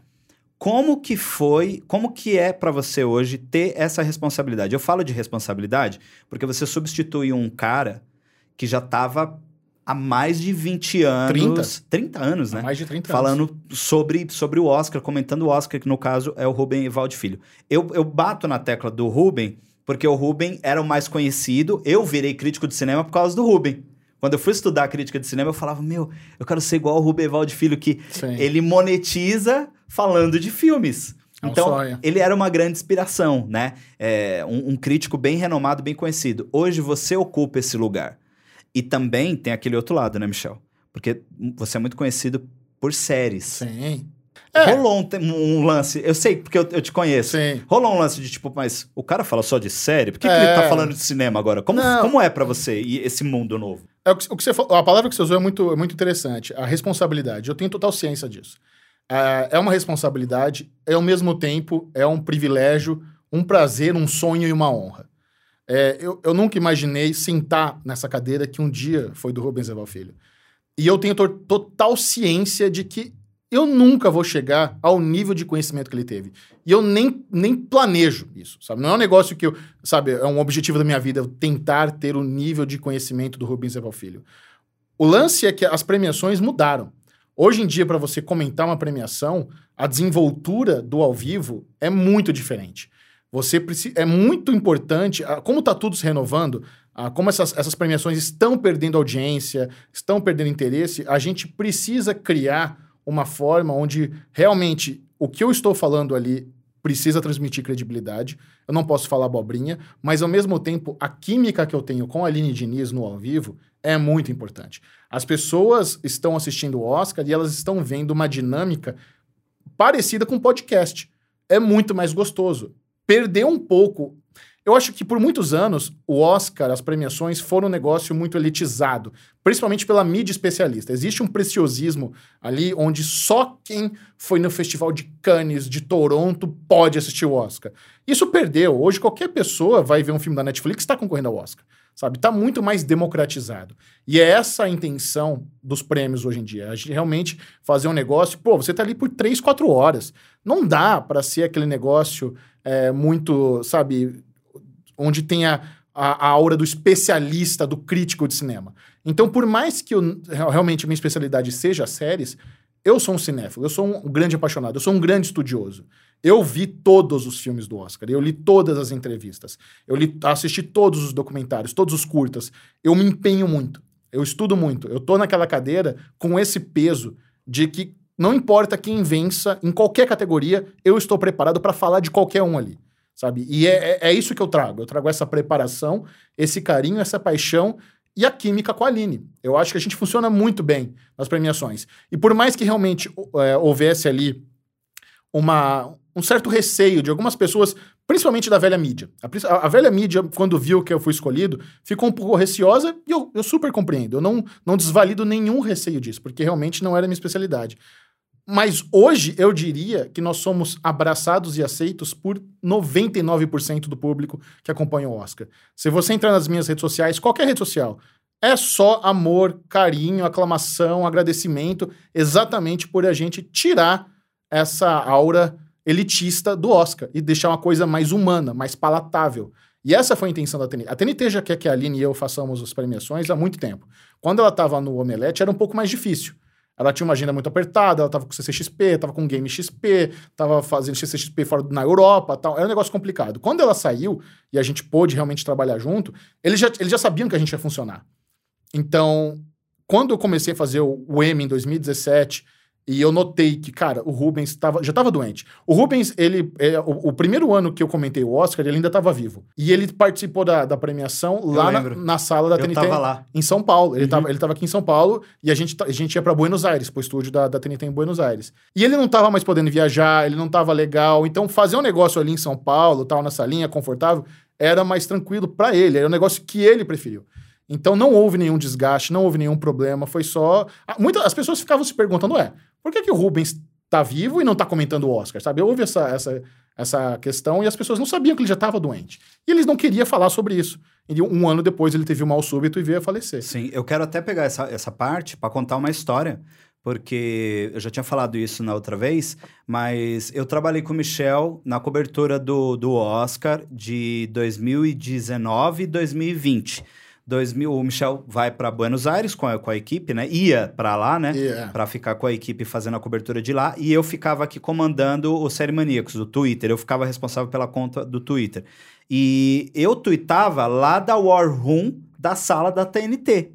Como que foi, como que é para você hoje ter essa responsabilidade? Eu falo de responsabilidade porque você substitui um cara que já estava há mais de 20 anos. 30, 30 anos, né? Há mais de 30 Falando anos. sobre, sobre o Oscar, comentando o Oscar, que no caso é o Rubem Evaldo Filho. Eu, eu bato na tecla do Rubem, porque o Rubem era o mais conhecido. Eu virei crítico de cinema por causa do Rubem. Quando eu fui estudar crítica de cinema, eu falava, meu, eu quero ser igual o Rubem Evaldo Filho, que Sim. ele monetiza falando de filmes. É um então, sonho. ele era uma grande inspiração, né? É, um, um crítico bem renomado, bem conhecido. Hoje você ocupa esse lugar. E também tem aquele outro lado, né, Michel? Porque você é muito conhecido por séries. Sim. É. Rolou um, um, lance, eu sei porque eu, eu, te conheço. Sim. Rolou um lance de tipo, mas o cara fala só de série? Por que, é. que ele tá é. falando de cinema agora? Como, como é para você e esse mundo novo? É, o, que, o que você a palavra que você usou é muito, é muito interessante. A responsabilidade. Eu tenho total ciência disso. É, é uma responsabilidade, é ao mesmo tempo, é um privilégio, um prazer, um sonho e uma honra. É, eu, eu nunca imaginei sentar nessa cadeira que um dia foi do Rubens Eval Filho. E eu tenho total ciência de que eu nunca vou chegar ao nível de conhecimento que ele teve. E eu nem, nem planejo isso, sabe? Não é um negócio que eu, sabe, é um objetivo da minha vida, tentar ter o nível de conhecimento do Rubens Eval Filho. O lance é que as premiações mudaram. Hoje em dia, para você comentar uma premiação, a desenvoltura do ao vivo é muito diferente. Você precisa, é muito importante, como está tudo se renovando, como essas, essas premiações estão perdendo audiência, estão perdendo interesse, a gente precisa criar uma forma onde realmente o que eu estou falando ali precisa transmitir credibilidade. Eu não posso falar abobrinha, mas ao mesmo tempo a química que eu tenho com a Aline Diniz no ao vivo é muito importante. As pessoas estão assistindo o Oscar e elas estão vendo uma dinâmica parecida com podcast. É muito mais gostoso perdeu um pouco. Eu acho que por muitos anos o Oscar, as premiações, foram um negócio muito elitizado, principalmente pela mídia especialista. Existe um preciosismo ali onde só quem foi no Festival de Cannes, de Toronto, pode assistir o Oscar. Isso perdeu. Hoje qualquer pessoa vai ver um filme da Netflix e está concorrendo ao Oscar sabe? Está muito mais democratizado. E é essa a intenção dos prêmios hoje em dia. A gente realmente fazer um negócio, pô, você está ali por três, quatro horas. Não dá para ser aquele negócio é, muito, sabe, onde tenha a, a aura do especialista, do crítico de cinema. Então, por mais que eu, realmente minha especialidade seja séries, eu sou um cinéfilo, eu sou um grande apaixonado, eu sou um grande estudioso. Eu vi todos os filmes do Oscar, eu li todas as entrevistas, eu li, assisti todos os documentários, todos os curtas. Eu me empenho muito, eu estudo muito. Eu tô naquela cadeira com esse peso de que não importa quem vença, em qualquer categoria, eu estou preparado para falar de qualquer um ali, sabe? E é, é, é, isso que eu trago. Eu trago essa preparação, esse carinho, essa paixão e a química com a Aline. Eu acho que a gente funciona muito bem nas premiações. E por mais que realmente é, houvesse ali uma, um certo receio de algumas pessoas, principalmente da velha mídia. A, a, velha mídia, quando viu que eu fui escolhido, ficou um pouco receosa e eu, eu super compreendo. Eu não, não desvalido nenhum receio disso, porque realmente não era minha especialidade. Mas hoje eu diria que nós somos abraçados e aceitos por 99% do público que acompanha o Oscar. Se você entrar nas minhas redes sociais, qualquer rede social, é só amor, carinho, aclamação, agradecimento, exatamente por a gente tirar essa aura elitista do Oscar e deixar uma coisa mais humana, mais palatável. E essa foi a intenção da TNT. A TNT já quer que a Aline e eu façamos as premiações há muito tempo. Quando ela estava no Omelete, era um pouco mais difícil. Ela tinha uma agenda muito apertada, ela estava com CCXP, estava com Game XP, estava fazendo CCXP fora na Europa, tal. Era um negócio complicado. Quando ela saiu e a gente pôde realmente trabalhar junto, eles já, eles já sabiam que a gente ia funcionar. Então, quando eu comecei a fazer o, o M em 2017 e eu notei que, cara, o Rubens tava, já estava doente. O Rubens, ele. É, o, o, primeiro ano que eu comentei o Oscar, ele ainda estava vivo. E ele participou da, da premiação eu lá na, na, sala da eu TNT. Tava lá. Em São Paulo. Ele, estava uhum. ele tava aqui em São Paulo e a gente, a gente ia para Buenos Aires, pro estúdio da, da TNT em Buenos Aires. E ele não estava mais podendo viajar, ele não estava legal. Então, fazer um negócio ali em São Paulo, tal, na salinha, confortável, era mais tranquilo para ele. Era um negócio que ele preferiu. Então não houve nenhum desgaste, não houve nenhum problema, foi só. Muitas, as pessoas ficavam se perguntando, ué, por que, que o Rubens tá vivo e não tá comentando o Oscar, sabe? Houve essa, essa, essa questão e as pessoas não sabiam que ele já estava doente. E eles não queriam falar sobre isso. E um ano depois ele teve um mal súbito e veio a falecer. Sim, eu quero até pegar essa, essa parte para contar uma história, porque eu já tinha falado isso na outra vez, mas eu trabalhei com o Michel na cobertura do, do Oscar de 2019 e 2020. 2000, o Michel vai para Buenos Aires com a, com a equipe, né? Ia para lá, né? Yeah. Para ficar com a equipe fazendo a cobertura de lá. E eu ficava aqui comandando o Série Maníacos, do Twitter. Eu ficava responsável pela conta do Twitter. E eu tweetava lá da War Room da sala da TNT.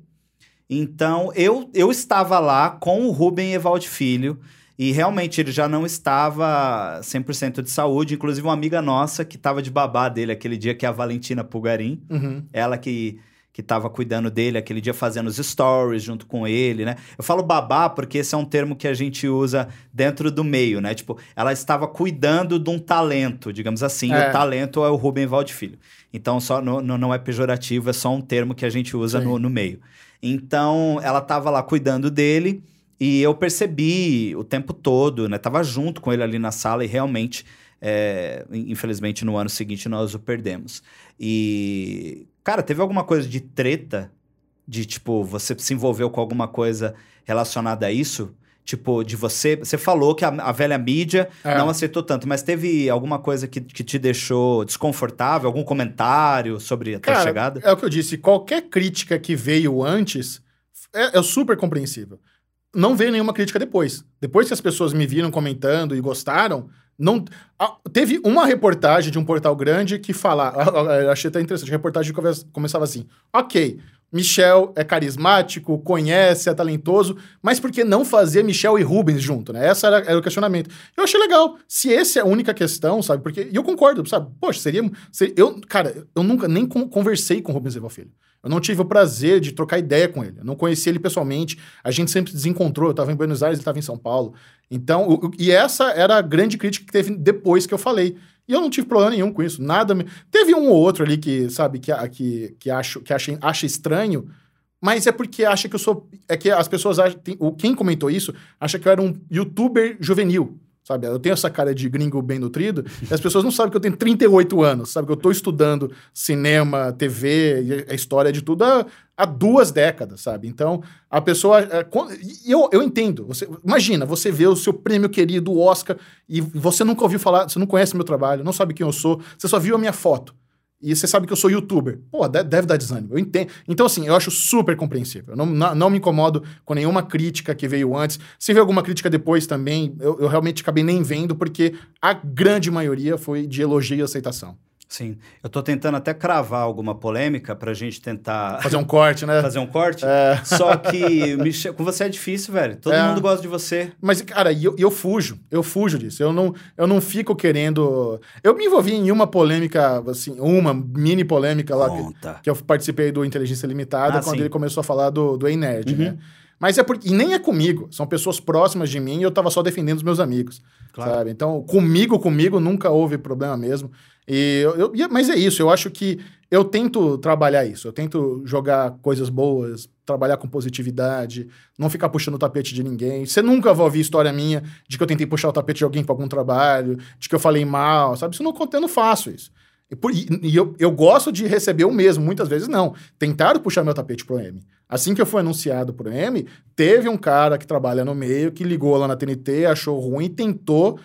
Então, eu, eu estava lá com o Rubem Evaldo Filho. E realmente ele já não estava 100% de saúde. Inclusive, uma amiga nossa que estava de babá dele aquele dia, que é a Valentina Pulgarim. Uhum. Ela que que estava cuidando dele aquele dia, fazendo os stories junto com ele, né? Eu falo babá porque esse é um termo que a gente usa dentro do meio, né? Tipo, ela estava cuidando de um talento, digamos assim. É. O talento é o Rubem Waldfilho. Então, só no, no, não é pejorativo, é só um termo que a gente usa no, no meio. Então, ela estava lá cuidando dele e eu percebi o tempo todo, né? Tava junto com ele ali na sala e realmente, é, infelizmente, no ano seguinte nós o perdemos. E Cara, teve alguma coisa de treta? De, tipo, você se envolveu com alguma coisa relacionada a isso? Tipo, de você. Você falou que a, a velha mídia é. não aceitou tanto, mas teve alguma coisa que, que te deixou desconfortável? Algum comentário sobre a tua chegada? É o que eu disse. Qualquer crítica que veio antes é, é super compreensível. Não veio nenhuma crítica depois. Depois que as pessoas me viram comentando e gostaram, não, ah, teve uma reportagem de um portal grande que fala. Eu achei até interessante. A reportagem começava assim: Ok, Michel é carismático, conhece, é talentoso, mas por que não fazer Michel e Rubens junto, né? Esse era, era, o questionamento. Eu achei legal. Se essa é a única questão, sabe? Porque. E eu concordo, sabe? Poxa, seria. seria eu, cara, eu nunca nem conversei com o Rubens Eval Filho. Eu não tive o prazer de trocar ideia com ele. Eu não conheci ele pessoalmente. A gente sempre se desencontrou. Eu estava em Buenos Aires, ele estava em São Paulo. Então, o, e essa era a grande crítica que teve depois que eu falei. E eu não tive problema nenhum com isso. Nada. Me... Teve um ou outro ali que, sabe, que, que, que, acho, que acha, acha estranho, mas é porque acha que eu sou. É que as pessoas acham. Quem comentou isso acha que eu era um youtuber juvenil. Sabe? Eu tenho essa cara de gringo bem nutrido, e as pessoas não sabem que eu tenho 38 anos, sabe? Que eu estou estudando cinema, TV, a história de tudo há, há duas décadas, sabe? Então, a pessoa. É, eu, eu entendo. Você, imagina, você vê o seu prêmio querido, Oscar, e você nunca ouviu falar, você não conhece meu trabalho, não sabe quem eu sou, você só viu a minha foto. E você sabe que eu sou youtuber. Pô, deve dar desânimo. Eu entendo. Então, assim, eu acho super compreensível. Eu não, não, não, me incomodo com nenhuma crítica que veio antes. Se veio alguma crítica depois também, eu, eu realmente acabei nem vendo, porque a grande maioria foi de elogio e aceitação. Sim. Eu tô tentando até cravar alguma polêmica pra gente tentar Fazer um corte, né? fazer um corte. É. Só que Michel, com você é difícil, velho. Todo É. mundo gosta de você. Mas, cara, eu, eu fujo. Eu fujo disso. Eu não, eu não fico querendo. Eu me envolvi em uma polêmica, assim, uma mini polêmica lá que, que eu participei do Inteligência Limitada Ah, quando sim. ele começou a falar do, do Ei Nerd, Uhum. né? Mas é porque. E nem é comigo. São pessoas próximas de mim e eu tava só defendendo os meus amigos. Claro. Sabe? Então, comigo, comigo, nunca houve problema mesmo. E eu, eu- e- mas é isso, eu acho que eu tento trabalhar isso. Eu tento jogar coisas boas, trabalhar com positividade, não ficar puxando o tapete de ninguém. Você nunca vai ouvir história minha de que eu tentei puxar o tapete de alguém para algum trabalho, de que eu falei mal, sabe? Isso não, eu não faço isso. E, por- e- eu, eu gosto de receber o mesmo, muitas vezes não. Tentaram puxar meu tapete pro M. Assim que eu fui anunciado pro M, teve um cara que trabalha no meio, que ligou lá na TNT, achou ruim tentou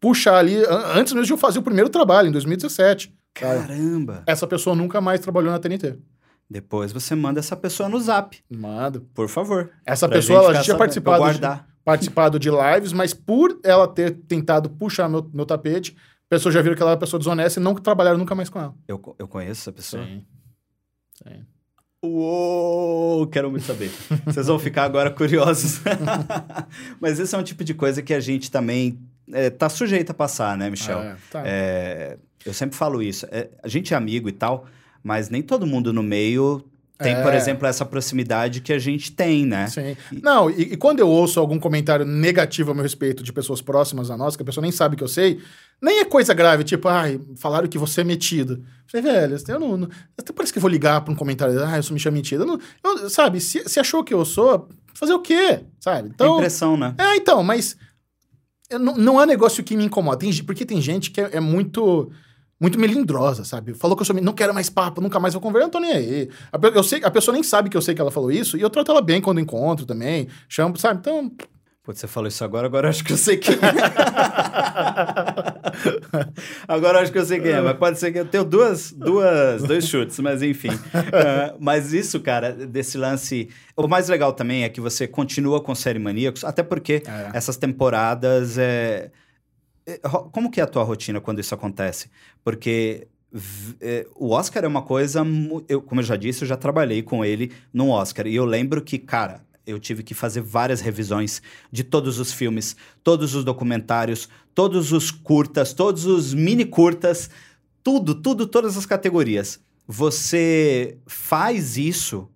puxar ali, an- antes mesmo de eu fazer o primeiro trabalho, em 2017. sabe? Caramba. Essa pessoa nunca mais trabalhou na TNT. Depois você manda essa pessoa no zap, Manda. por favor. Essa pessoa, gente ela já tinha participado de, participado de lives, mas por ela ter tentado puxar meu, meu tapete, a pessoa já viram que ela é uma pessoa desonesta e não trabalharam nunca mais com ela. Eu, eu conheço essa pessoa. Sim. Sim. Uou, quero muito saber. Vocês vão ficar agora curiosos. Mas esse é um tipo de coisa que a gente também é, tá sujeito a passar, né, Michel? É, tá. É, eu sempre falo isso. É, a gente é amigo e tal, mas nem todo mundo no meio tem, É. por exemplo, essa proximidade que a gente tem, né? Sim. Não, e, e quando eu ouço algum comentário negativo a meu respeito de pessoas próximas a nós, que a pessoa nem sabe que eu sei, nem é coisa grave, tipo, ai, falaram que você é metido. Eu falei, velho, eu não. não até parece que eu vou ligar pra um comentário, ah, eu sou Michel metido. Eu não, eu- sabe, se, se achou que eu sou, fazer o quê? Sabe? É Então. impressão, né? É, então, mas não, não é negócio que me incomoda. Tem, porque tem gente que é, é muito muito melindrosa, sabe? Falou que eu sou não quero mais papo, nunca mais vou conversar, não tô nem aí. A, eu sei, a pessoa nem sabe que eu sei que ela falou isso, e eu trato ela bem quando encontro também, chamo, sabe? Então, Putz, você falou isso agora, agora eu acho que eu sei quem é. agora eu acho que eu sei quem é, mas pode ser que eu tenho duas, duas, dois chutes, mas enfim. Ah, mas isso, cara, desse lance. O mais legal também é que você continua com série maníacos, até porque É. essas temporadas é. é, Como que é a tua rotina quando isso acontece? Porque. é, o Oscar é uma coisa. Eu, como eu já disse, eu já trabalhei com ele no Oscar. E eu lembro que, cara, eu tive que fazer várias revisões de todos os filmes, todos os documentários, todos os curtas, todos os mini curtas, tudo, tudo, todas as categorias. Você faz isso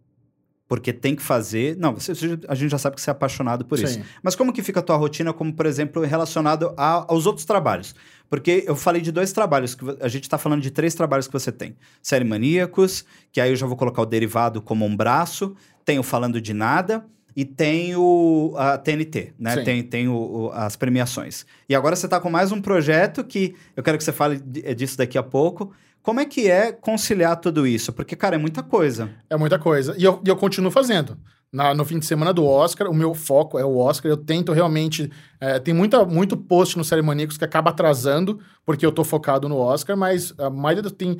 porque tem que fazer. Não, você- a gente já sabe que você é apaixonado por isso. sim. Mas como que fica a tua rotina, como, por exemplo, relacionado a- aos outros trabalhos? Porque eu falei de dois trabalhos, que a gente tá falando de três trabalhos que você tem. Série Maníacos, que aí eu já vou colocar o derivado como um braço, tem o Falando de Nada e tem o a TNT, né? Sim. Tem, tem o- o- as premiações. E agora você tá com mais um projeto que eu quero que você fale eh, disso daqui a pouco. Como é que é conciliar tudo isso? Porque, cara, é muita coisa. É muita coisa. E eu, eu continuo fazendo. Na- no fim de semana do Oscar, o meu foco é o Oscar. Eu tento realmente. é, tem muita, muito post no Série Maníacos que acaba atrasando, porque eu tô focado no Oscar, mas a maioria do tem.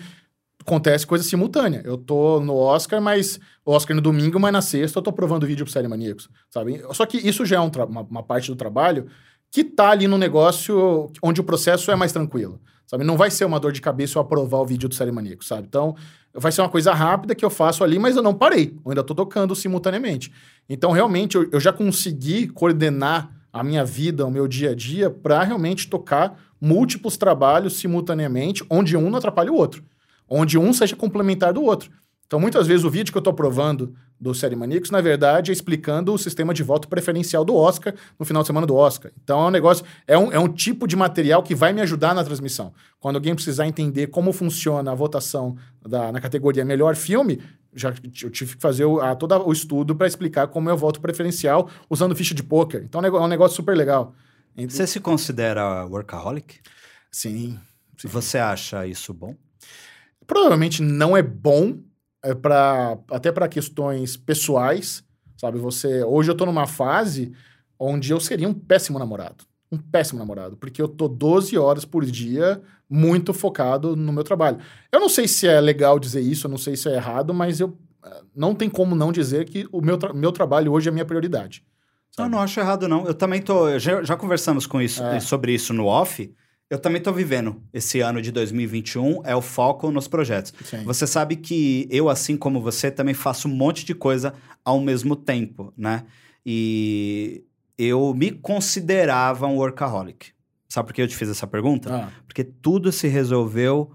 Acontece coisa simultânea. Eu tô no Oscar, mas. Oscar no domingo, mas na sexta eu tô provando vídeo pro Série Maníacos, sabe? Só que isso já é um uma, uma parte do trabalho que tá ali no negócio onde o processo é mais tranquilo, sabe? Não vai ser uma dor de cabeça eu aprovar o vídeo do Série Maníacos, sabe? Então, vai ser uma coisa rápida que eu faço ali, mas eu não parei. Eu ainda tô tocando simultaneamente. Então, realmente, eu, eu já consegui coordenar a minha vida, o meu dia a dia, para realmente tocar múltiplos trabalhos simultaneamente, onde um não atrapalha o outro. Onde um seja complementar do outro. Então, muitas vezes, o vídeo que eu estou aprovando do Série Maníacos, na verdade, é explicando o sistema de voto preferencial do Oscar no final de semana do Oscar. Então, é um negócio, é um, é um tipo de material que vai me ajudar na transmissão. Quando alguém precisar entender como funciona a votação da, na categoria Melhor Filme, já eu tive que fazer o, a, todo o estudo para explicar como é o voto preferencial usando ficha de poker. Então, é um é um negócio super legal. Você se considera workaholic? Sim. Você acha isso bom? Provavelmente não é bom é para até para questões pessoais, sabe? Você hoje eu tô numa fase onde eu seria um péssimo namorado, um péssimo namorado, porque eu tô 12 horas por dia muito focado no meu trabalho. Eu não sei se é legal dizer isso, eu não sei se é errado, mas eu eh, não tem como não dizer que o meu, tra- meu trabalho hoje é a minha prioridade. Eu sabe? não acho errado, não. Eu também tô. Já, já conversamos com isso, É. sobre isso no off. Eu também estou vivendo esse ano de 2021, é o foco nos projetos. Sim. Você sabe que eu, assim como você, também faço um monte de coisa ao mesmo tempo, né? E eu me considerava um workaholic. Sabe por que eu te fiz essa pergunta? Ah, Porque tudo se resolveu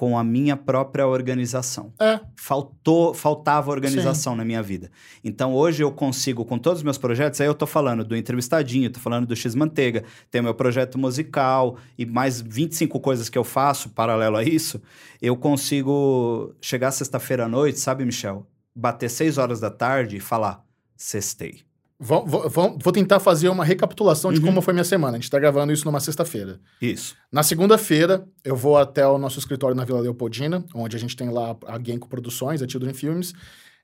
com a minha própria organização. é, Faltou, faltava organização na minha vida. Então hoje eu consigo, com todos os meus projetos, aí eu tô falando do entrevistadinho, tô falando do X-Manteiga, tem o meu projeto musical e mais 25 coisas que eu faço paralelo a isso, eu consigo chegar sexta-feira à noite, sabe, Michel? Bater 6 horas da tarde e falar, sextei. Vou, vou- vou- tentar fazer uma recapitulação de Uhum. como foi minha semana. A gente tá gravando isso numa sexta-feira. Isso. Na segunda-feira, eu vou até o nosso escritório na Vila Leopoldina, onde a gente tem lá a Genko Produções, a Children Films.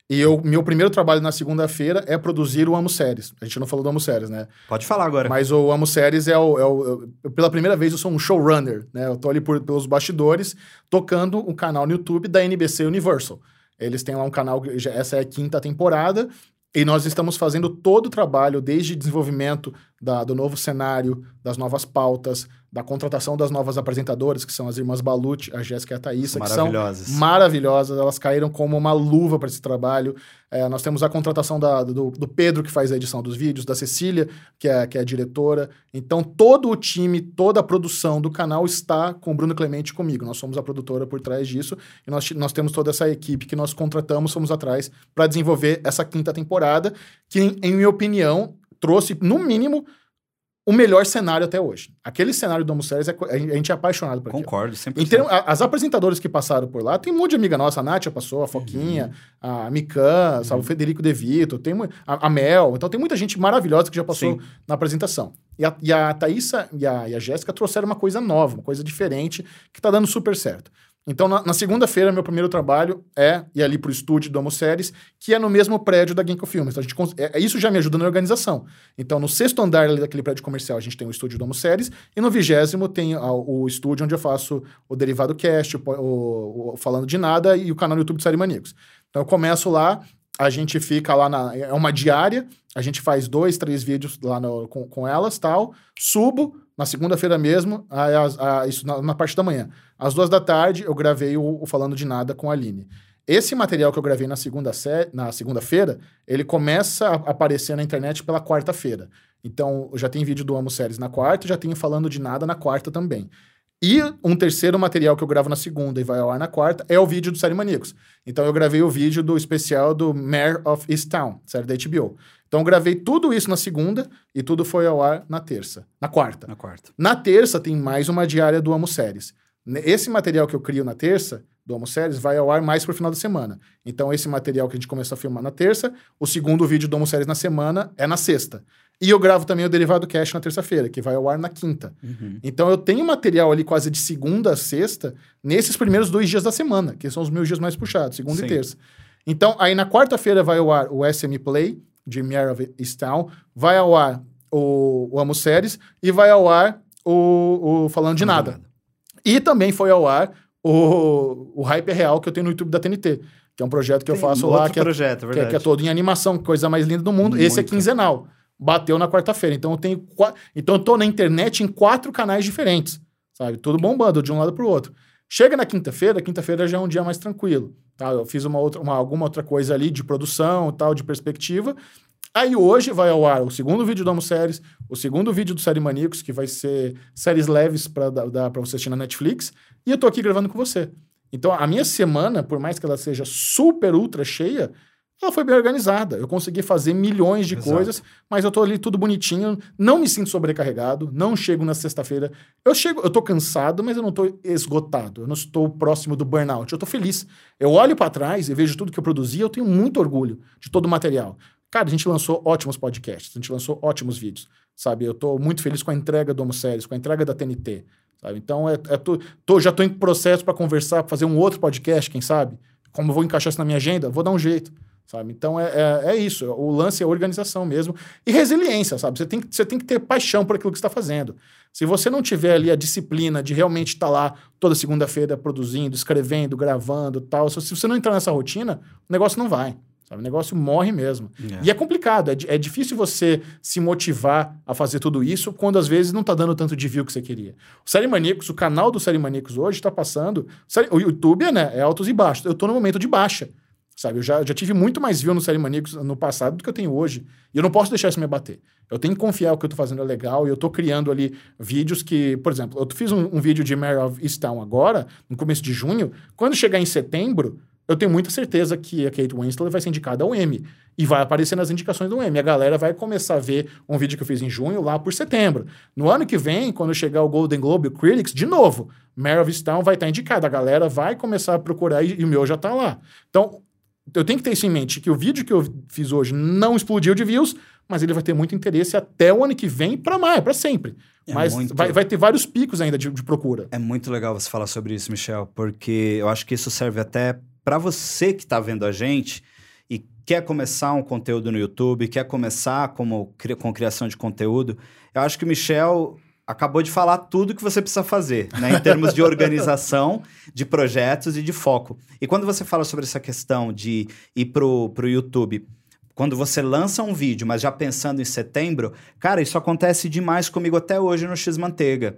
E eu, meu primeiro trabalho na segunda-feira é produzir o Amo Séries. A gente não falou do Amo Séries, né? Pode falar agora. Mas o Amo Séries é o, é o- eu- Pela primeira vez eu sou um showrunner, né? Eu tô ali por- pelos bastidores, tocando um canal no YouTube da NBC Universal. Eles têm lá um canal, essa é a quinta temporada, e nós estamos fazendo todo o trabalho, desde desenvolvimento da- do novo cenário, das novas pautas, da contratação das novas apresentadoras, que são as irmãs Balucci, a Jéssica e a Thaísa, que são Maravilhosas. maravilhosas, elas caíram como uma luva para esse trabalho. É, nós temos a contratação da- do, do Pedro, que faz a edição dos vídeos, da Cecília, que é, que é a diretora. Então, todo o time, toda a produção do canal está com o Bruno Clemente comigo. Nós somos a produtora por trás disso e nós, nós temos toda essa equipe que nós contratamos, fomos atrás para desenvolver essa quinta temporada, que, em, em minha opinião, trouxe, no mínimo, o melhor cenário até hoje. Aquele cenário do Homo Séries, é a gente é apaixonado por aquilo. Concordo, 100%. Em termos- a- as apresentadoras que passaram por lá, tem um monte de amiga nossa, a Nátia passou, a Uhum. Foquinha, a Mikan, sabe, o Federico De Vito, tem a, a Mel, então tem muita gente maravilhosa que já passou Sim. na apresentação. E a, e a Thaísa e a, e a Jéssica trouxeram uma coisa nova, uma coisa diferente, que tá dando super certo. Então, na, na segunda-feira, meu primeiro trabalho é ir ali pro estúdio do Séries, que é no mesmo prédio da Genko Filmes. Então, a gente, é- é- isso já me ajuda na organização. Então, no sexto andar ali daquele prédio comercial, a gente tem o estúdio do Séries, e no vigésimo tem a- o estúdio onde eu faço o Derivado Cast, o, o- o Falando de Nada e o canal no YouTube do Série Maníacos. Então, eu começo lá, a gente fica lá na... É uma diária, a gente faz dois, três vídeos lá no- com, com elas tal, subo na segunda-feira mesmo, as- a- isso na, na parte da manhã. Às duas da tarde, eu gravei o, o Falando de Nada com a Aline. Esse material que eu gravei na segunda segunda-feira, ele começa a aparecer na internet pela quarta-feira. Então, já tem vídeo do Amo Séries na quarta, já tenho Falando de Nada na quarta também. E um terceiro material que eu gravo na segunda e vai ao ar na quarta é o vídeo do Série Maníacos. Então eu gravei o vídeo do especial do Mayor of Easttown, série da HBO. Então eu gravei tudo isso na segunda e tudo foi ao ar na terça, na quarta. Na quarta. Na terça tem mais uma diária do Amo Séries. Esse material que eu crio na terça, do Amo Séries, vai ao ar mais pro final da semana. Então esse material que a gente começou a filmar na terça, o segundo vídeo do Amo Séries na semana é na sexta. E eu gravo também o Derivado Cash na terça-feira, que vai ao ar na quinta. Uhum. Então eu tenho material ali quase de segunda a sexta nesses primeiros dois dias da semana, que são os meus dias mais puxados, segunda Sim. e terça. Então, aí na quarta-feira vai ao ar o SM Play, de Easttown, vai ao ar o, o Amo Séries e vai ao ar o, o Falando de Nada. E também foi ao ar o, o Hype Real que eu tenho no YouTube da TNT, que é um projeto que eu Tem faço outro lá, que é, projeto, que, é, que é todo em animação, coisa mais linda do mundo. Esse é Muito. quinzenal. Bateu na quarta-feira. Então eu tenho. Então eu tô na internet em quatro canais diferentes. Sabe? Tudo bombando de um lado pro outro. Chega na quinta-feira, quinta-feira já é um dia mais tranquilo. Tá? Eu fiz uma outra, uma- alguma outra coisa ali de produção tal, de perspectiva. Aí hoje vai ao ar o segundo vídeo do Amo Séries, o segundo vídeo do Série Maníacos, que vai ser séries leves para dar para você assistir na Netflix, e eu tô aqui gravando com você. Então a minha semana, por mais que ela seja super ultra cheia, ela foi bem organizada. Eu consegui fazer milhões de Exato. coisas, mas eu tô ali tudo bonitinho, não me sinto sobrecarregado, não chego na sexta-feira. Eu chego, eu tô cansado, mas eu não tô esgotado. Eu não estou próximo do burnout. Eu tô feliz. Eu olho para trás e vejo tudo que eu produzi, eu tenho muito orgulho de todo o material. Cara, a gente lançou ótimos podcasts, a gente lançou ótimos vídeos, sabe? Eu tô muito feliz com a entrega do Homo Séries, com a entrega da TNT, sabe? Então, é, é tô, tô- já tô em processo para conversar, pra fazer um outro podcast, quem sabe? Como eu vou encaixar isso na minha agenda? Vou dar um jeito, sabe? Então, é, é, é isso. O lance é organização mesmo. E resiliência, sabe? Você tem, que- você tem que ter paixão por aquilo que você está fazendo. Se você não tiver ali a disciplina de realmente estar lá toda segunda-feira produzindo, escrevendo, gravando tal, se você não entrar nessa rotina, o negócio não vai. Sabe? O negócio morre mesmo. É. E é complicado, é, é difícil você se motivar a fazer tudo isso quando às vezes não tá dando tanto de view que você queria. O Série Maníacos, o canal do Série Maníacos hoje tá passando. O YouTube é, né, é altos e baixos. Eu tô no momento de baixa. Sabe? Eu já, já tive muito mais view no Série Maníacos no passado do que eu tenho hoje. E eu não posso deixar isso me abater. Eu tenho que confiar o que eu tô fazendo é legal e eu tô criando ali vídeos que, por exemplo, eu fiz um, um vídeo de Mare of Easttown agora, no começo de junho. Quando chegar em setembro, eu tenho muita certeza que a Kate Winslet vai ser indicada ao Emmy. E vai aparecer nas indicações do Emmy. A galera vai começar a ver um vídeo que eu fiz em junho lá por setembro. No ano que vem, quando chegar o Golden Globe, o Critics, de novo, Mare of Easttown vai estar indicada. A galera vai começar a procurar e, e o meu já tá lá. Então, eu tenho que ter isso em mente, que o vídeo que eu fiz hoje não explodiu de views, mas ele vai ter muito interesse até o ano que vem para mais, para sempre. É mas muito- vai, vai ter vários picos ainda de, de procura. É muito legal você falar sobre isso, Michel, porque eu acho que isso serve até para você que está vendo a gente e quer começar um conteúdo no YouTube, quer começar como, com criação de conteúdo. Eu acho que o Michel acabou de falar tudo que você precisa fazer, né, em termos de organização, de projetos e de foco. E quando você fala sobre essa questão de ir pro, pro YouTube, quando você lança um vídeo, mas já pensando em setembro, cara, isso acontece demais comigo até hoje no X Manteiga.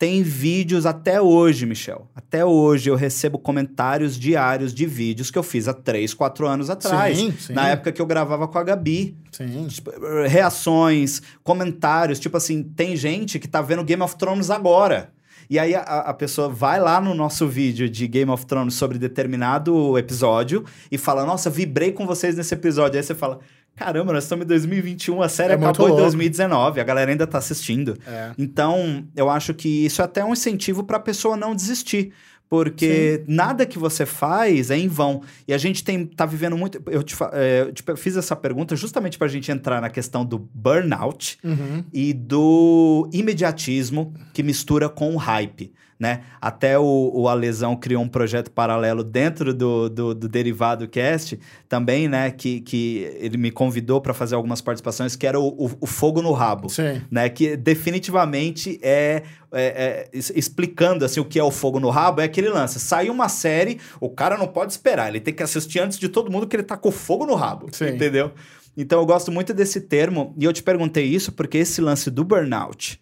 Tem vídeos até hoje, Michel. Até hoje eu recebo comentários diários de vídeos que eu fiz há 3, 4 anos atrás. Sim, sim. Na época que eu gravava com a Gabi. Sim. Tipo, reações, comentários. Tipo assim, tem gente que tá vendo Game of Thrones agora. E aí a, a pessoa vai lá no nosso vídeo de Game of Thrones sobre determinado episódio e fala: Nossa, vibrei com vocês nesse episódio. Aí você fala: Caramba, nós estamos em 2021, a série É acabou em louco. 2019, a galera ainda tá assistindo. É. Então, eu acho que isso é até um incentivo para a pessoa não desistir. Porque nada que você faz é em vão. E a gente tem, tá vivendo muito. Eu te, é, eu te fiz essa pergunta justamente para a gente entrar na questão do burnout Uhum. e do imediatismo que mistura com o hype. Né? Até o, o Alesão criou um projeto paralelo dentro do, do, do Derivado Cast também, né? Que, que ele me convidou para fazer algumas participações, que era o, o, o Fogo no Rabo Sim. né? Que definitivamente é, é- é, explicando assim o que é o fogo no rabo, é aquele lance. Saiu uma série, o cara não pode esperar, ele tem que assistir antes de todo mundo que ele tá com fogo no rabo, Sim. entendeu? Então eu gosto muito desse termo e eu te perguntei isso porque esse lance do burnout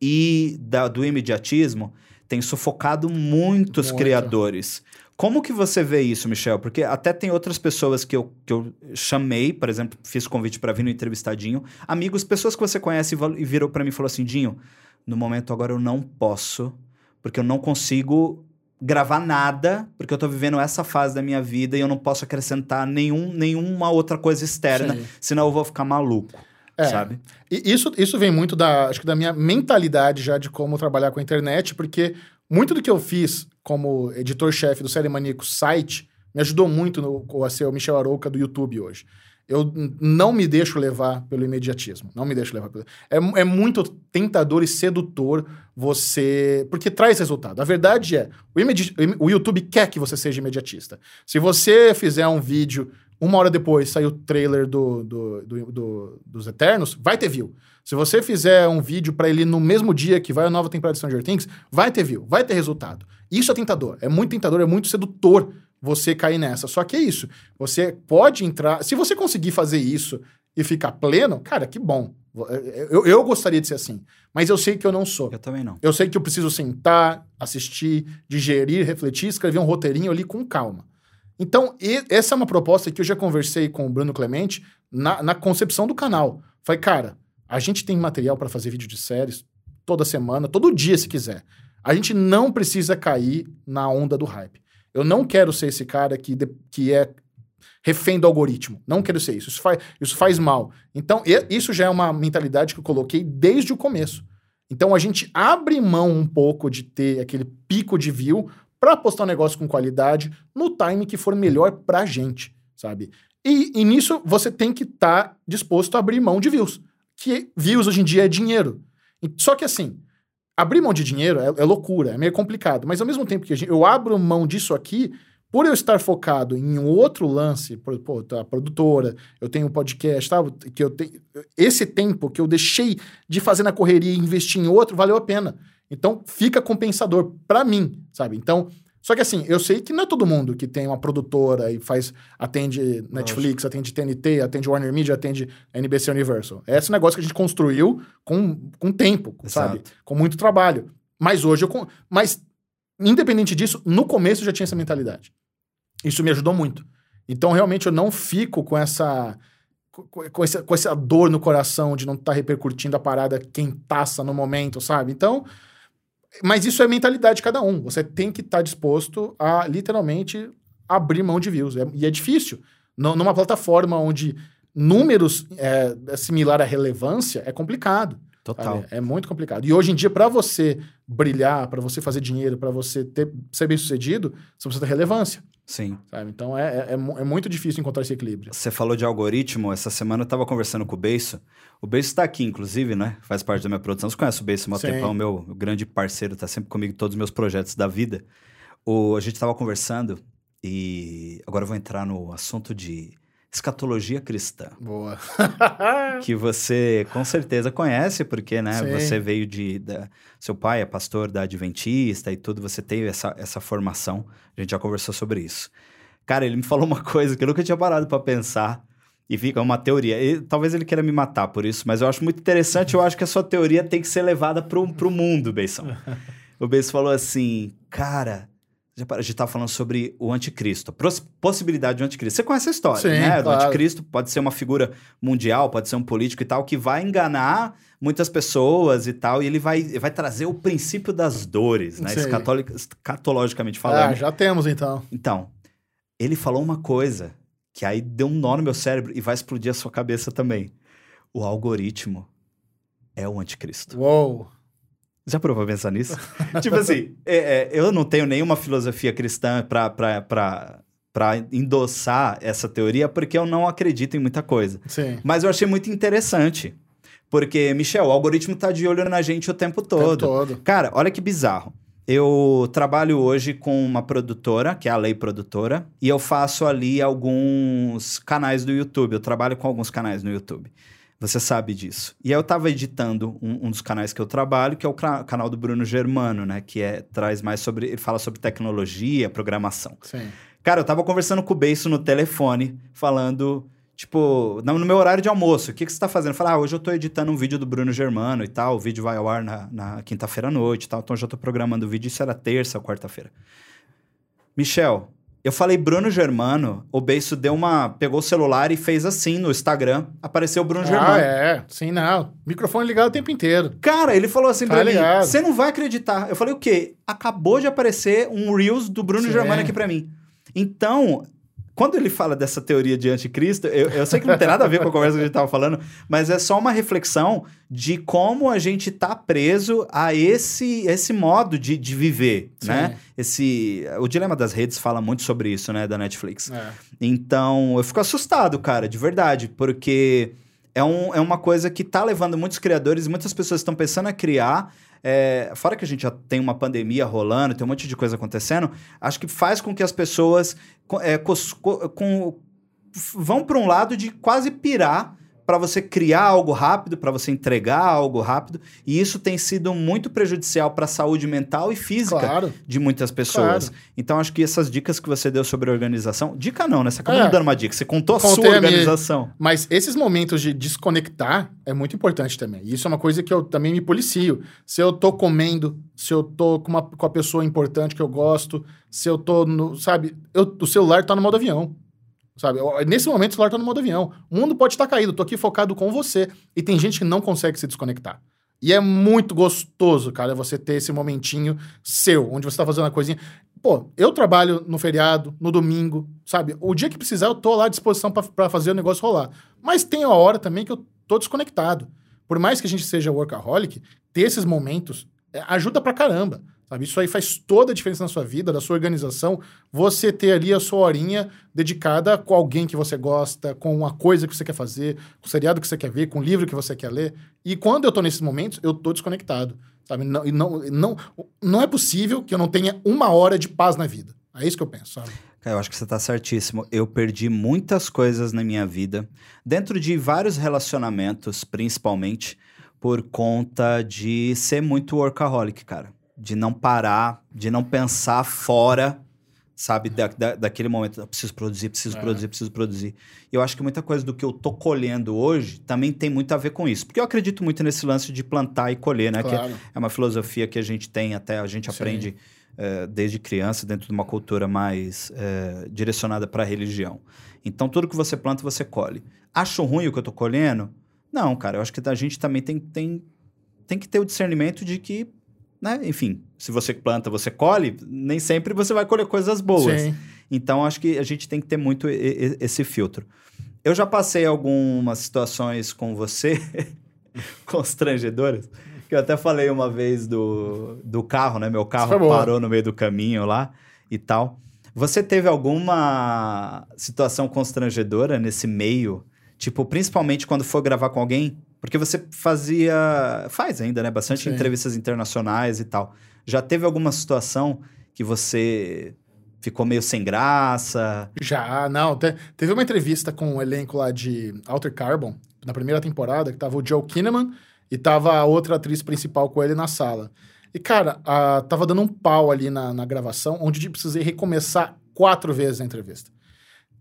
e da- do imediatismo tem sufocado muitos Muito. criadores. Como que você vê isso, Michel? Porque até tem outras pessoas que eu, que eu chamei, por exemplo, fiz convite para vir no entrevistadinho, amigos, pessoas que você conhece e virou para mim e falou assim: Dinho, no momento agora eu não posso, porque eu não consigo gravar nada, porque eu tô vivendo essa fase da minha vida e eu não posso acrescentar nenhum, nenhuma outra coisa externa, Sim. senão eu vou ficar maluco, É. sabe? E isso, isso vem muito da, acho que da minha mentalidade já de como trabalhar com a internet, porque muito do que eu fiz como editor-chefe do Série Maníaco site me ajudou muito no, a ser o Michel Arouca do YouTube hoje. Eu não me deixo levar pelo imediatismo. Não me deixo levar pelo... É, é muito tentador e sedutor você... Porque traz resultado. A verdade é, o, imedi- o YouTube quer que você seja imediatista. Se você fizer um vídeo, uma hora depois sair o trailer do, do, do- do- dos Eternos, vai ter view. Se você fizer um vídeo pra ele no mesmo dia que vai a nova temporada de Stranger Things, vai ter view, vai ter resultado. Isso é tentador. É muito tentador, é muito sedutor você cair nessa. Só que é isso. Você pode entrar. Se você conseguir fazer isso e ficar pleno, cara, que bom. Eu, eu gostaria de ser assim. Mas eu sei que eu não sou. Eu também não. Eu sei que eu preciso sentar, assistir, digerir, refletir, escrever um roteirinho ali com calma. Então, e- essa é uma proposta que eu já conversei com o Bruno Clemente na, na concepção do canal. Falei, cara, a gente tem material para fazer vídeo de séries toda semana, todo dia, se quiser. A gente não precisa cair na onda do hype. Eu não quero ser esse cara que, de- que é refém do algoritmo. Não quero ser isso. Isso faz, isso faz mal. Então, e- isso já é uma mentalidade que eu coloquei desde o começo. Então, a gente abre mão um pouco de ter aquele pico de view para postar um negócio com qualidade no time que for melhor pra gente, sabe? E, e nisso você tem que estar disposto a abrir mão de views. Que views hoje em dia é dinheiro. Só que assim, abrir mão de dinheiro é, é loucura, é meio complicado. Mas ao mesmo tempo que a eu abro mão disso aqui, por eu estar focado em um outro lance, por- pô, tá, produtora, eu tenho um podcast, tal, que eu tenho. Esse tempo que eu deixei de fazer na correria e investir em outro, valeu a pena. Então fica compensador pra mim, sabe? Então, Só que assim, eu sei que não é todo mundo que tem uma produtora e faz, atende Netflix, atende TNT, atende Warner Media, atende NBC Universal. É esse negócio que a gente construiu com, com tempo, Exato. sabe? Com muito trabalho. Mas hoje eu. Mas, independente disso, no começo eu já tinha essa mentalidade. Isso me ajudou muito. Então, realmente, eu não fico com essa. Com, essa, com essa dor no coração de não estar repercutindo a parada quentaça no momento, sabe? Então. Mas isso é mentalidade de cada um. Você tem que estar disposto a, literalmente, abrir mão de views. É- e é difícil. Nu- numa plataforma onde números é, é similar à relevância, é complicado. Total. sabe? É muito complicado. E hoje em dia, para você brilhar, para você fazer dinheiro, para você ter, ser bem sucedido, você precisa ter relevância. Sim. Sabe? Então é, é, é é muito difícil encontrar esse equilíbrio. Você falou de algoritmo, essa semana eu tava conversando com o Beiço. O Beiço tá aqui, inclusive, né? Faz parte da minha produção. Você conhece o Beiço há tempão, meu grande parceiro, tá sempre comigo em todos os meus projetos da vida. O, a gente tava conversando e agora eu vou entrar no assunto de escatologia cristã. Boa. que você com certeza conhece, porque, né, Sim. você veio de... Da, seu pai é pastor da Adventista e tudo, você teve essa, essa formação. A gente já conversou sobre isso. Cara, ele me falou uma coisa que eu nunca tinha parado pra pensar e fica uma teoria. E, talvez ele queira me matar por isso, mas eu acho muito interessante. Eu acho que a sua teoria tem que ser levada pro, pro mundo, Beisão. o Beisão falou assim, cara... A gente tava falando sobre o anticristo, possibilidade do anticristo. Você conhece a história, Sim, né? Do claro. anticristo pode ser uma figura mundial, pode ser um político e tal, que vai enganar muitas pessoas e tal, e ele vai, vai trazer o princípio das dores, né? Escatologicamente Ah, falando. já temos então. Então, ele falou uma coisa que aí deu um nó no meu cérebro e vai explodir a sua cabeça também. O algoritmo é o anticristo. Uou. Já pra pensar nisso? tipo assim, é, é, eu não tenho nenhuma filosofia cristã pra endossar essa teoria, porque eu não acredito em muita coisa. Sim. Mas eu achei muito interessante. Porque, Michel, o algoritmo tá de olho na gente o tempo O tempo todo. todo. Cara, olha que bizarro. Eu trabalho hoje com uma produtora, que é a Lei Produtora, e eu faço ali alguns canais do YouTube. Eu trabalho com alguns canais no YouTube. Você sabe disso. E aí eu tava editando um, um dos canais que eu trabalho, que é o canal do Bruno Germano, né? Que é, traz mais sobre. Ele fala sobre tecnologia, programação. Sim. Cara, eu tava conversando com o Beiço no telefone, falando, tipo, no meu horário de almoço, o que, que você tá fazendo? Eu falei, ah, hoje eu tô editando um vídeo do Bruno Germano e tal, o vídeo vai ao ar na, na quinta-feira à noite e tal, então eu já tô programando o vídeo, isso era terça ou quarta-feira. Michel, eu falei Bruno Germano, o Beiço deu uma, pegou o celular e fez assim no Instagram, apareceu o Bruno Germano. Ah, é. Sim, não. Microfone ligado o tempo inteiro. Cara, ele falou assim Tá pra mim: ligado. você não vai acreditar. Eu falei, o quê? Acabou de aparecer um Reels do Bruno Sim. Germano aqui pra mim. Então, quando ele fala dessa teoria de anticristo, eu, eu sei que não tem nada a ver com a conversa que a gente tava falando, mas é só uma reflexão de como a gente tá preso a esse, esse modo de, de viver, Sim. né? Esse, o Dilema das Redes fala muito sobre isso, né, da Netflix. É. Então, eu fico assustado, cara, de verdade, porque é, um, é uma coisa que tá levando muitos criadores e muitas pessoas estão pensando a criar. É, fora que a gente já tem uma pandemia rolando, tem um monte de coisa acontecendo, acho que faz com que as pessoas é, com- vão para um lado de quase pirar para você criar algo rápido, para você entregar algo rápido, e isso tem sido muito prejudicial para a saúde mental e física Claro. de muitas pessoas. Claro. Então, acho que essas dicas que você deu sobre organização. Dica não, né? Você acabou É. me dando uma dica. Você contou a sua a minha- organização. Mas esses momentos de desconectar é muito importante também. E Isso é uma coisa que eu também me policio. Se eu tô comendo, se eu tô com, uma, com a pessoa importante que eu gosto, se eu tô no. Sabe, eu- o celular tá no modo avião. Sabe, nesse momento o celular tá no modo avião. O mundo pode estar caído, eu tô aqui focado com você. E tem gente que não consegue se desconectar. E é muito gostoso, cara, você ter esse momentinho seu, onde você tá fazendo a coisinha. Pô, eu trabalho no feriado, no domingo, sabe? O dia que precisar, eu tô lá à disposição pra fazer o negócio rolar. Mas tem a hora também que eu tô desconectado. Por mais que a gente seja workaholic, ter esses momentos é, ajuda pra caramba. Sabe? Isso aí faz toda a diferença na sua vida, na sua organização. Você ter ali a sua horinha dedicada com alguém que você gosta, com uma coisa que você quer fazer, com o seriado que você quer ver, com o livro que você quer ler. E quando eu tô nesses momentos, eu tô desconectado. Sabe? Não, não, não, não é possível que eu não tenha uma hora de paz na vida. É isso que eu penso, sabe? Cara, eu acho que você tá certíssimo. Eu perdi muitas coisas na minha vida, dentro de vários relacionamentos, principalmente, por conta de ser muito workaholic, cara. De não parar, de não pensar fora, sabe, da, da, daquele momento. Eu preciso produzir, preciso É. produzir, preciso produzir. E eu acho que muita coisa do que eu tô colhendo hoje também tem muito a ver com isso. Porque eu acredito muito nesse lance de plantar e colher, né? Que Claro. é uma filosofia que a gente tem até, a gente Sim. aprende eh, desde criança, dentro de uma cultura mais eh, direcionada para a religião. Então, tudo que você planta, você colhe. Acho ruim o que eu tô colhendo? Não, cara, eu acho que a gente também tem, tem, tem que ter o discernimento de que, né, enfim, se você planta, você colhe, nem sempre você vai colher coisas boas. Sim. Então, acho que a gente tem que ter muito esse filtro. Eu já passei algumas situações com você constrangedoras, que eu até falei uma vez do, do carro, né? Meu carro parou no meio do caminho lá e tal. Você teve alguma situação constrangedora nesse meio? Tipo, principalmente quando for gravar com alguém? Porque você fazia. Faz ainda, né? Bastante Sim. entrevistas internacionais e tal. Já teve alguma situação que você ficou meio sem graça? Já, não. te- teve uma entrevista com o elenco lá de Alter Carbon, na primeira temporada, que tava o Joe Kinnaman e tava a outra atriz principal com ele na sala. E, cara, a- tava dando um pau ali na, na gravação, onde eu precisei recomeçar quatro vezes a entrevista.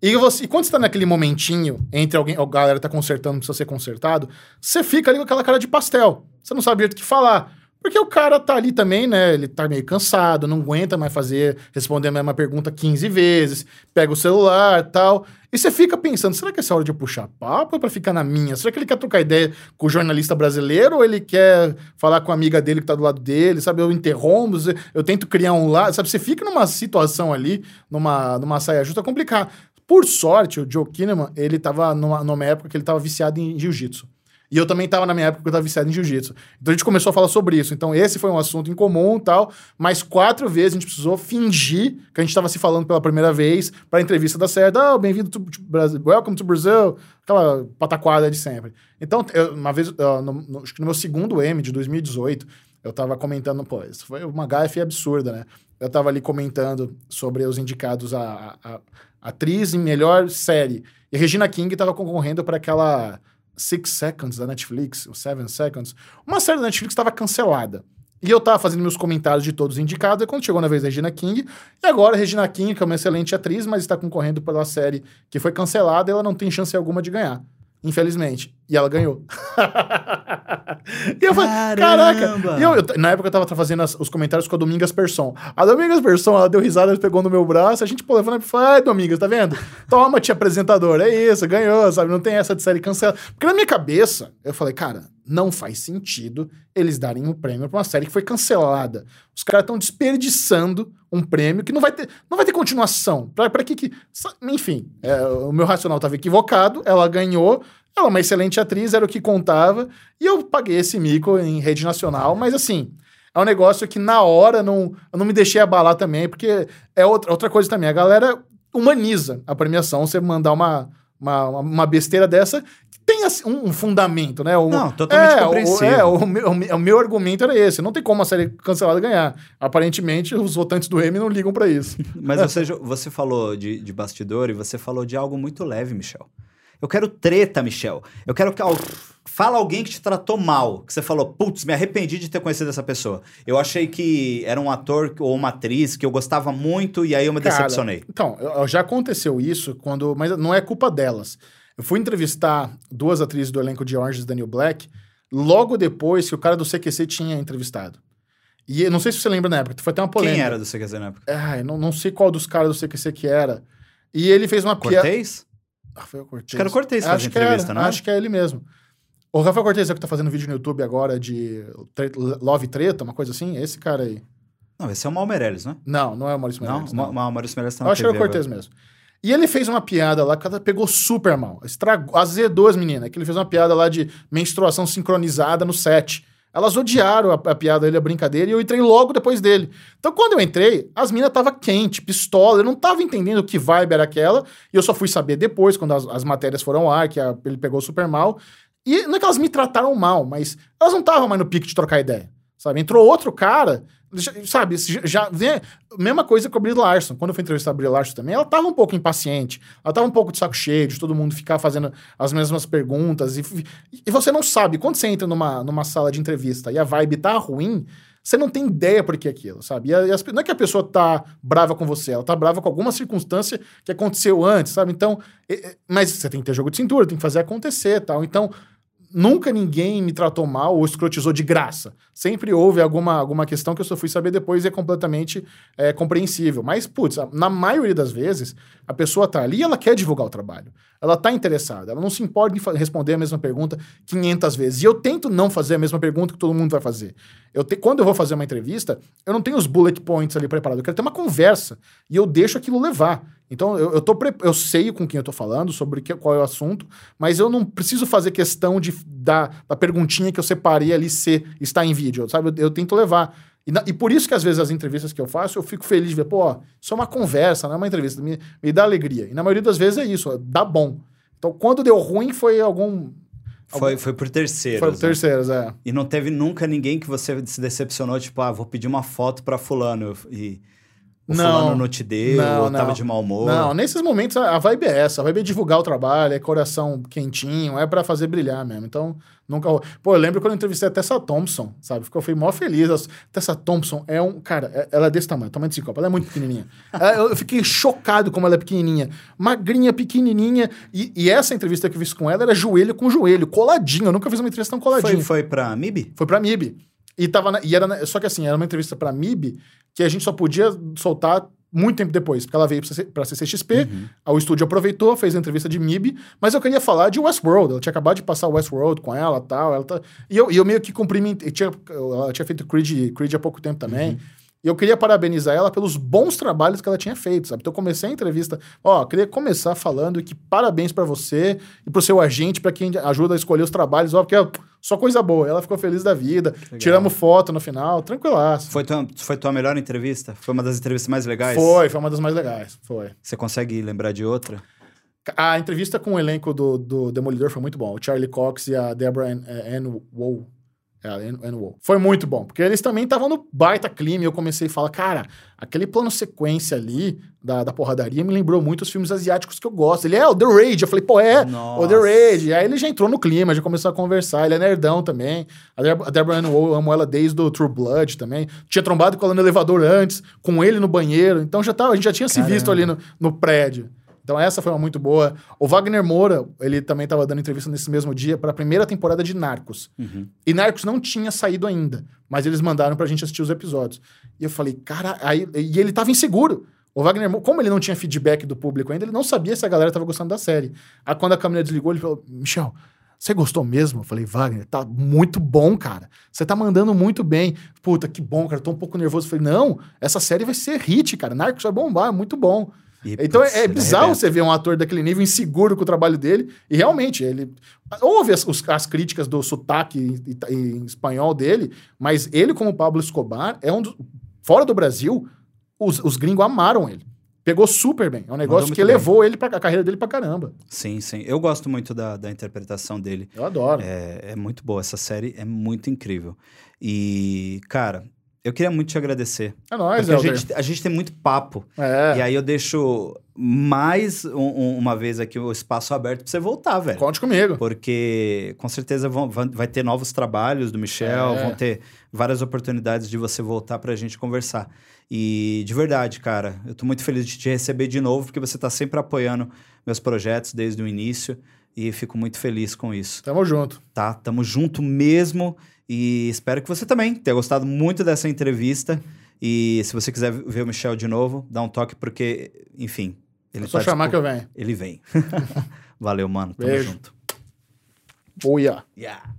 E, você, e quando você tá naquele momentinho entre alguém, a galera tá consertando, precisa ser consertado, você fica ali com aquela cara de pastel. Você não sabe o que falar. Porque o cara tá ali também, né? Ele tá meio cansado, não aguenta mais fazer, responder a mesma pergunta 15 vezes, pega o celular tal. E você fica pensando, será que essa é hora de eu puxar papo é pra ficar na minha? Será que ele quer trocar ideia com o jornalista brasileiro ou ele quer falar com a amiga dele que tá do lado dele? Sabe, eu interrompo, eu tento criar um lado, sabe? Você fica numa situação ali, numa, numa saia justa complicada. Por sorte, o Joe Kinnaman, ele tava numa, numa época que ele tava viciado em jiu-jitsu. E eu também tava na minha época que eu tava viciado em jiu-jitsu. Então a gente começou a falar sobre isso. Então esse foi um assunto em comum tal, mas quatro vezes a gente precisou fingir que a gente tava se falando pela primeira vez pra entrevista dar certo. Ah, bem-vindo to Brasil, welcome to Brazil. Aquela pataquada de sempre. Então, eu- uma vez, no- no- acho que no meu segundo M de 2018, eu tava comentando, pô, isso foi uma gafe absurda, né? Eu tava ali comentando sobre os indicados a, a- a atriz em melhor série. E Regina King tava concorrendo para aquela Six Seconds da Netflix, ou Seven Seconds. Uma série da Netflix estava cancelada. E eu tava fazendo meus comentários de todos os indicados, e quando chegou na vez da Regina King, e agora a Regina King, que é uma excelente atriz, mas está concorrendo pela série que foi cancelada, ela não tem chance alguma de ganhar. Infelizmente. E ela ganhou. e eu falei, caraca. E eu, eu- na época eu tava fazendo as- os comentários com a Domingas Persson. A Domingas Persson, ela deu risada, ela pegou no meu braço, a gente pô, levando e falou: ai, Domingas, tá vendo? Toma, tia apresentador, é isso, ganhou, sabe? Não tem essa de série cancelada. Porque na minha cabeça, eu falei, cara, não faz sentido eles darem um prêmio pra uma série que foi cancelada. Os caras estão desperdiçando um prêmio que não vai ter, não vai ter continuação. Pra, pra que que. Enfim, é, o meu racional tava equivocado, ela ganhou. Ela é uma excelente atriz, era o que contava. E eu paguei esse mico em rede nacional, mas assim. É um negócio que na hora não, eu não me deixei abalar também, porque é outra, outra coisa também. A galera humaniza a premiação, você mandar uma, uma, uma besteira dessa que tem assim, um, fundamento, né? O- Não, totalmente é, o- compreensível. é, o, meu, o meu- o meu argumento era esse. Não tem como a série cancelada ganhar. Aparentemente, os votantes do M não ligam pra isso. Mas você, jo- você falou de, de bastidor e você falou de algo muito leve, Michel. Eu quero treta, Michel. Eu quero que. al- Fala alguém que te tratou mal. Que você falou, putz, me arrependi de ter conhecido essa pessoa. Eu achei que era um ator ou uma atriz que eu gostava muito e aí eu me Cara, decepcionei. Então, já aconteceu isso quando. Mas não é culpa delas. Eu fui entrevistar duas atrizes do elenco de Orange is the New Black logo depois que o cara do CQC tinha entrevistado. E eu não sei se você lembra na época, foi até uma polêmica. Quem era do CQC na época? Ai, não, não sei qual dos caras do CQC que era. E ele fez uma piada. Cortez? Ah, o Cortez. Acho que era o Cortez que fez Acho a que era, entrevista, não é? Acho que é ele mesmo. O Rafael Cortez é o que tá fazendo vídeo no YouTube agora de Love Treta, uma coisa assim? Esse cara aí. Não, esse é o Mal Meirelles, não é? Não, não é o Maurício Não, Meirelles. o Ma- Ma- Maurício Meirelles tá Eu na acho que era o Cortez mesmo. E ele fez uma piada lá que ela pegou super mal. Estragou, azedou as meninas. Que ele fez uma piada lá de menstruação sincronizada no set. Elas odiaram a, a piada dele, a brincadeira, e eu entrei logo depois dele. Então, quando eu entrei, as minas tava quente, pistola, eu não tava entendendo que vibe era aquela, e eu só fui saber depois, quando as, as matérias foram ao ar, que a- ele pegou super mal. E não é que elas me trataram mal, mas elas não estavam mais no pique de trocar ideia. Sabe? Entrou outro cara, sabe? Já, vê, mesma coisa com a Brie Larson. Quando eu fui entrevistar a Brie Larson também, ela tava um pouco impaciente. Ela tava um pouco de saco cheio de todo mundo ficar fazendo as mesmas perguntas. E, e você não sabe, quando você entra numa, numa sala de entrevista e a vibe tá ruim, você não tem ideia por que aquilo, sabe? E as, não é que a pessoa tá brava com você, ela tá brava com alguma circunstância que aconteceu antes, sabe? Então, mas você tem que ter jogo de cintura, tem que fazer acontecer tal. Então, nunca ninguém me tratou mal ou escrotizou de graça. Sempre houve alguma, alguma questão que eu só fui saber depois e é completamente é, compreensível. Mas, putz, na maioria das vezes, a pessoa tá ali e ela quer divulgar o trabalho. Ela tá interessada, ela não se importa em responder a mesma pergunta 500 vezes. E eu tento não fazer a mesma pergunta que todo mundo vai fazer. Eu te, quando eu vou fazer uma entrevista, eu não tenho os bullet points ali preparados. Eu quero ter uma conversa e eu deixo aquilo levar. Então, eu, eu, tô eu sei com quem eu tô falando, sobre que, qual é o assunto, mas eu não preciso fazer questão de, da, da perguntinha que eu separei ali ser, está em vídeo, sabe? Eu, eu tento levar. E, na, e, por isso que às vezes as entrevistas que eu faço, eu fico feliz de ver, pô, isso é uma conversa, não é uma entrevista, me, me dá alegria. E na maioria das vezes é isso, dá bom. Então, quando deu ruim, foi algum. Foi, foi por terceiros. Foi por né? terceiros, é. E não teve nunca ninguém que você se decepcionou, tipo, ah, vou pedir uma foto para fulano. E o não, fulano não te deu, não, ou tava de mau humor. Não, nesses momentos a, vibe é essa. A vibe é divulgar o trabalho, é coração quentinho, é para fazer brilhar mesmo. Então, nunca... Pô, eu lembro quando eu entrevistei a Tessa Thompson, sabe? Ficou, eu fui mó feliz. A Tessa Thompson é um... Cara, é, ela é desse tamanho, tamanho de cinco Ela é muito pequenininha. eu fiquei chocado como ela é pequenininha. Magrinha, pequenininha. E, e, essa entrevista que eu fiz com ela era joelho com joelho, coladinho. Eu nunca fiz uma entrevista tão coladinha. Foi, foi pra MIB? Foi pra MIB. E, tava na, e era na, só que assim, era uma entrevista pra MIB que a gente só podia soltar muito tempo depois, porque ela veio para CCXP, uhum. o estúdio aproveitou, fez a entrevista de MIB, mas eu queria falar de Westworld, ela tinha acabado de passar Westworld com ela tal, ela tá... e, eu, e eu meio que cumprimentei, tinha, ela tinha feito Creed, Creed há pouco tempo também, uhum. E eu queria parabenizar ela pelos bons trabalhos que ela tinha feito, sabe? Então eu comecei a entrevista, ó, queria começar falando que parabéns para você e pro seu agente, para quem ajuda a escolher os trabalhos, ó, porque é só coisa boa. Ela ficou feliz da vida, tiramos foto no final, tranquilaço. Foi tua, foi tua melhor entrevista? Foi uma das entrevistas mais legais? Foi, foi uma das mais legais, foi. Você consegue lembrar de outra? A entrevista com o elenco do, do Demolidor foi muito bom. O Charlie Cox e a Deborah Ann, Ann Wool. É, Foi muito bom, porque eles também estavam no baita clima e eu comecei a falar, cara, aquele plano sequência ali da, da porradaria me lembrou muito os filmes asiáticos que eu gosto. Ele é o The Rage. Eu falei, pô, é Nossa. o The Rage. Aí ele já entrou no clima, já começou a conversar. Ele é nerdão também. A, a Deborah Ann Woll, eu amo ela desde o True Blood também. Tinha trombado com ela no elevador antes, com ele no banheiro. Então já tava, a gente já tinha Caramba. se visto ali no, no prédio. Então essa foi uma muito boa. O Wagner Moura, ele também estava dando entrevista nesse mesmo dia para a primeira temporada de Narcos. Uhum. E Narcos não tinha saído ainda, mas eles mandaram para a gente assistir os episódios. E eu falei, cara, aí e ele estava inseguro. O Wagner, como ele não tinha feedback do público ainda, ele não sabia se a galera estava gostando da série. Aí quando a câmera desligou, ele falou: "Michel, você gostou mesmo? Eu falei, Wagner, tá muito bom, cara. Você tá mandando muito bem. Puta, que bom, cara. Tô um pouco nervoso. Eu falei, não, essa série vai ser hit, cara. Narcos vai bombar, é muito bom. E, então putz, é, bizarro você ver um ator daquele nível inseguro com o trabalho dele. E realmente, ele. Houve as, as críticas do sotaque em, em, espanhol dele, mas ele, como Pablo Escobar, é um dos. Fora do Brasil, os, os gringos amaram ele. Pegou super bem. É um negócio que elevou ele para a carreira dele pra caramba. Sim, sim. Eu gosto muito da, da interpretação dele. Eu adoro. É, é muito boa. Essa série é muito incrível. E, cara, eu queria muito te agradecer. É nóis, a gente, a gente tem muito papo. É. E aí eu deixo mais um, um, uma vez aqui o espaço aberto para você voltar, velho. Conte comigo. Porque com certeza vão, vai ter novos trabalhos do Michel, é. vão ter várias oportunidades de você voltar para a gente conversar. E de verdade, cara, eu tô muito feliz de te receber de novo, porque você tá sempre apoiando meus projetos desde o início. E fico muito feliz com isso. Tamo junto. Tá, tamo junto mesmo. E espero que você também tenha gostado muito dessa entrevista. E se você quiser ver o Michel de novo, dá um toque, porque, enfim. Ele é só tá chamar que eu venho. Ele vem. Valeu, mano. Tamo Beijo. junto. Yeah. Yeah.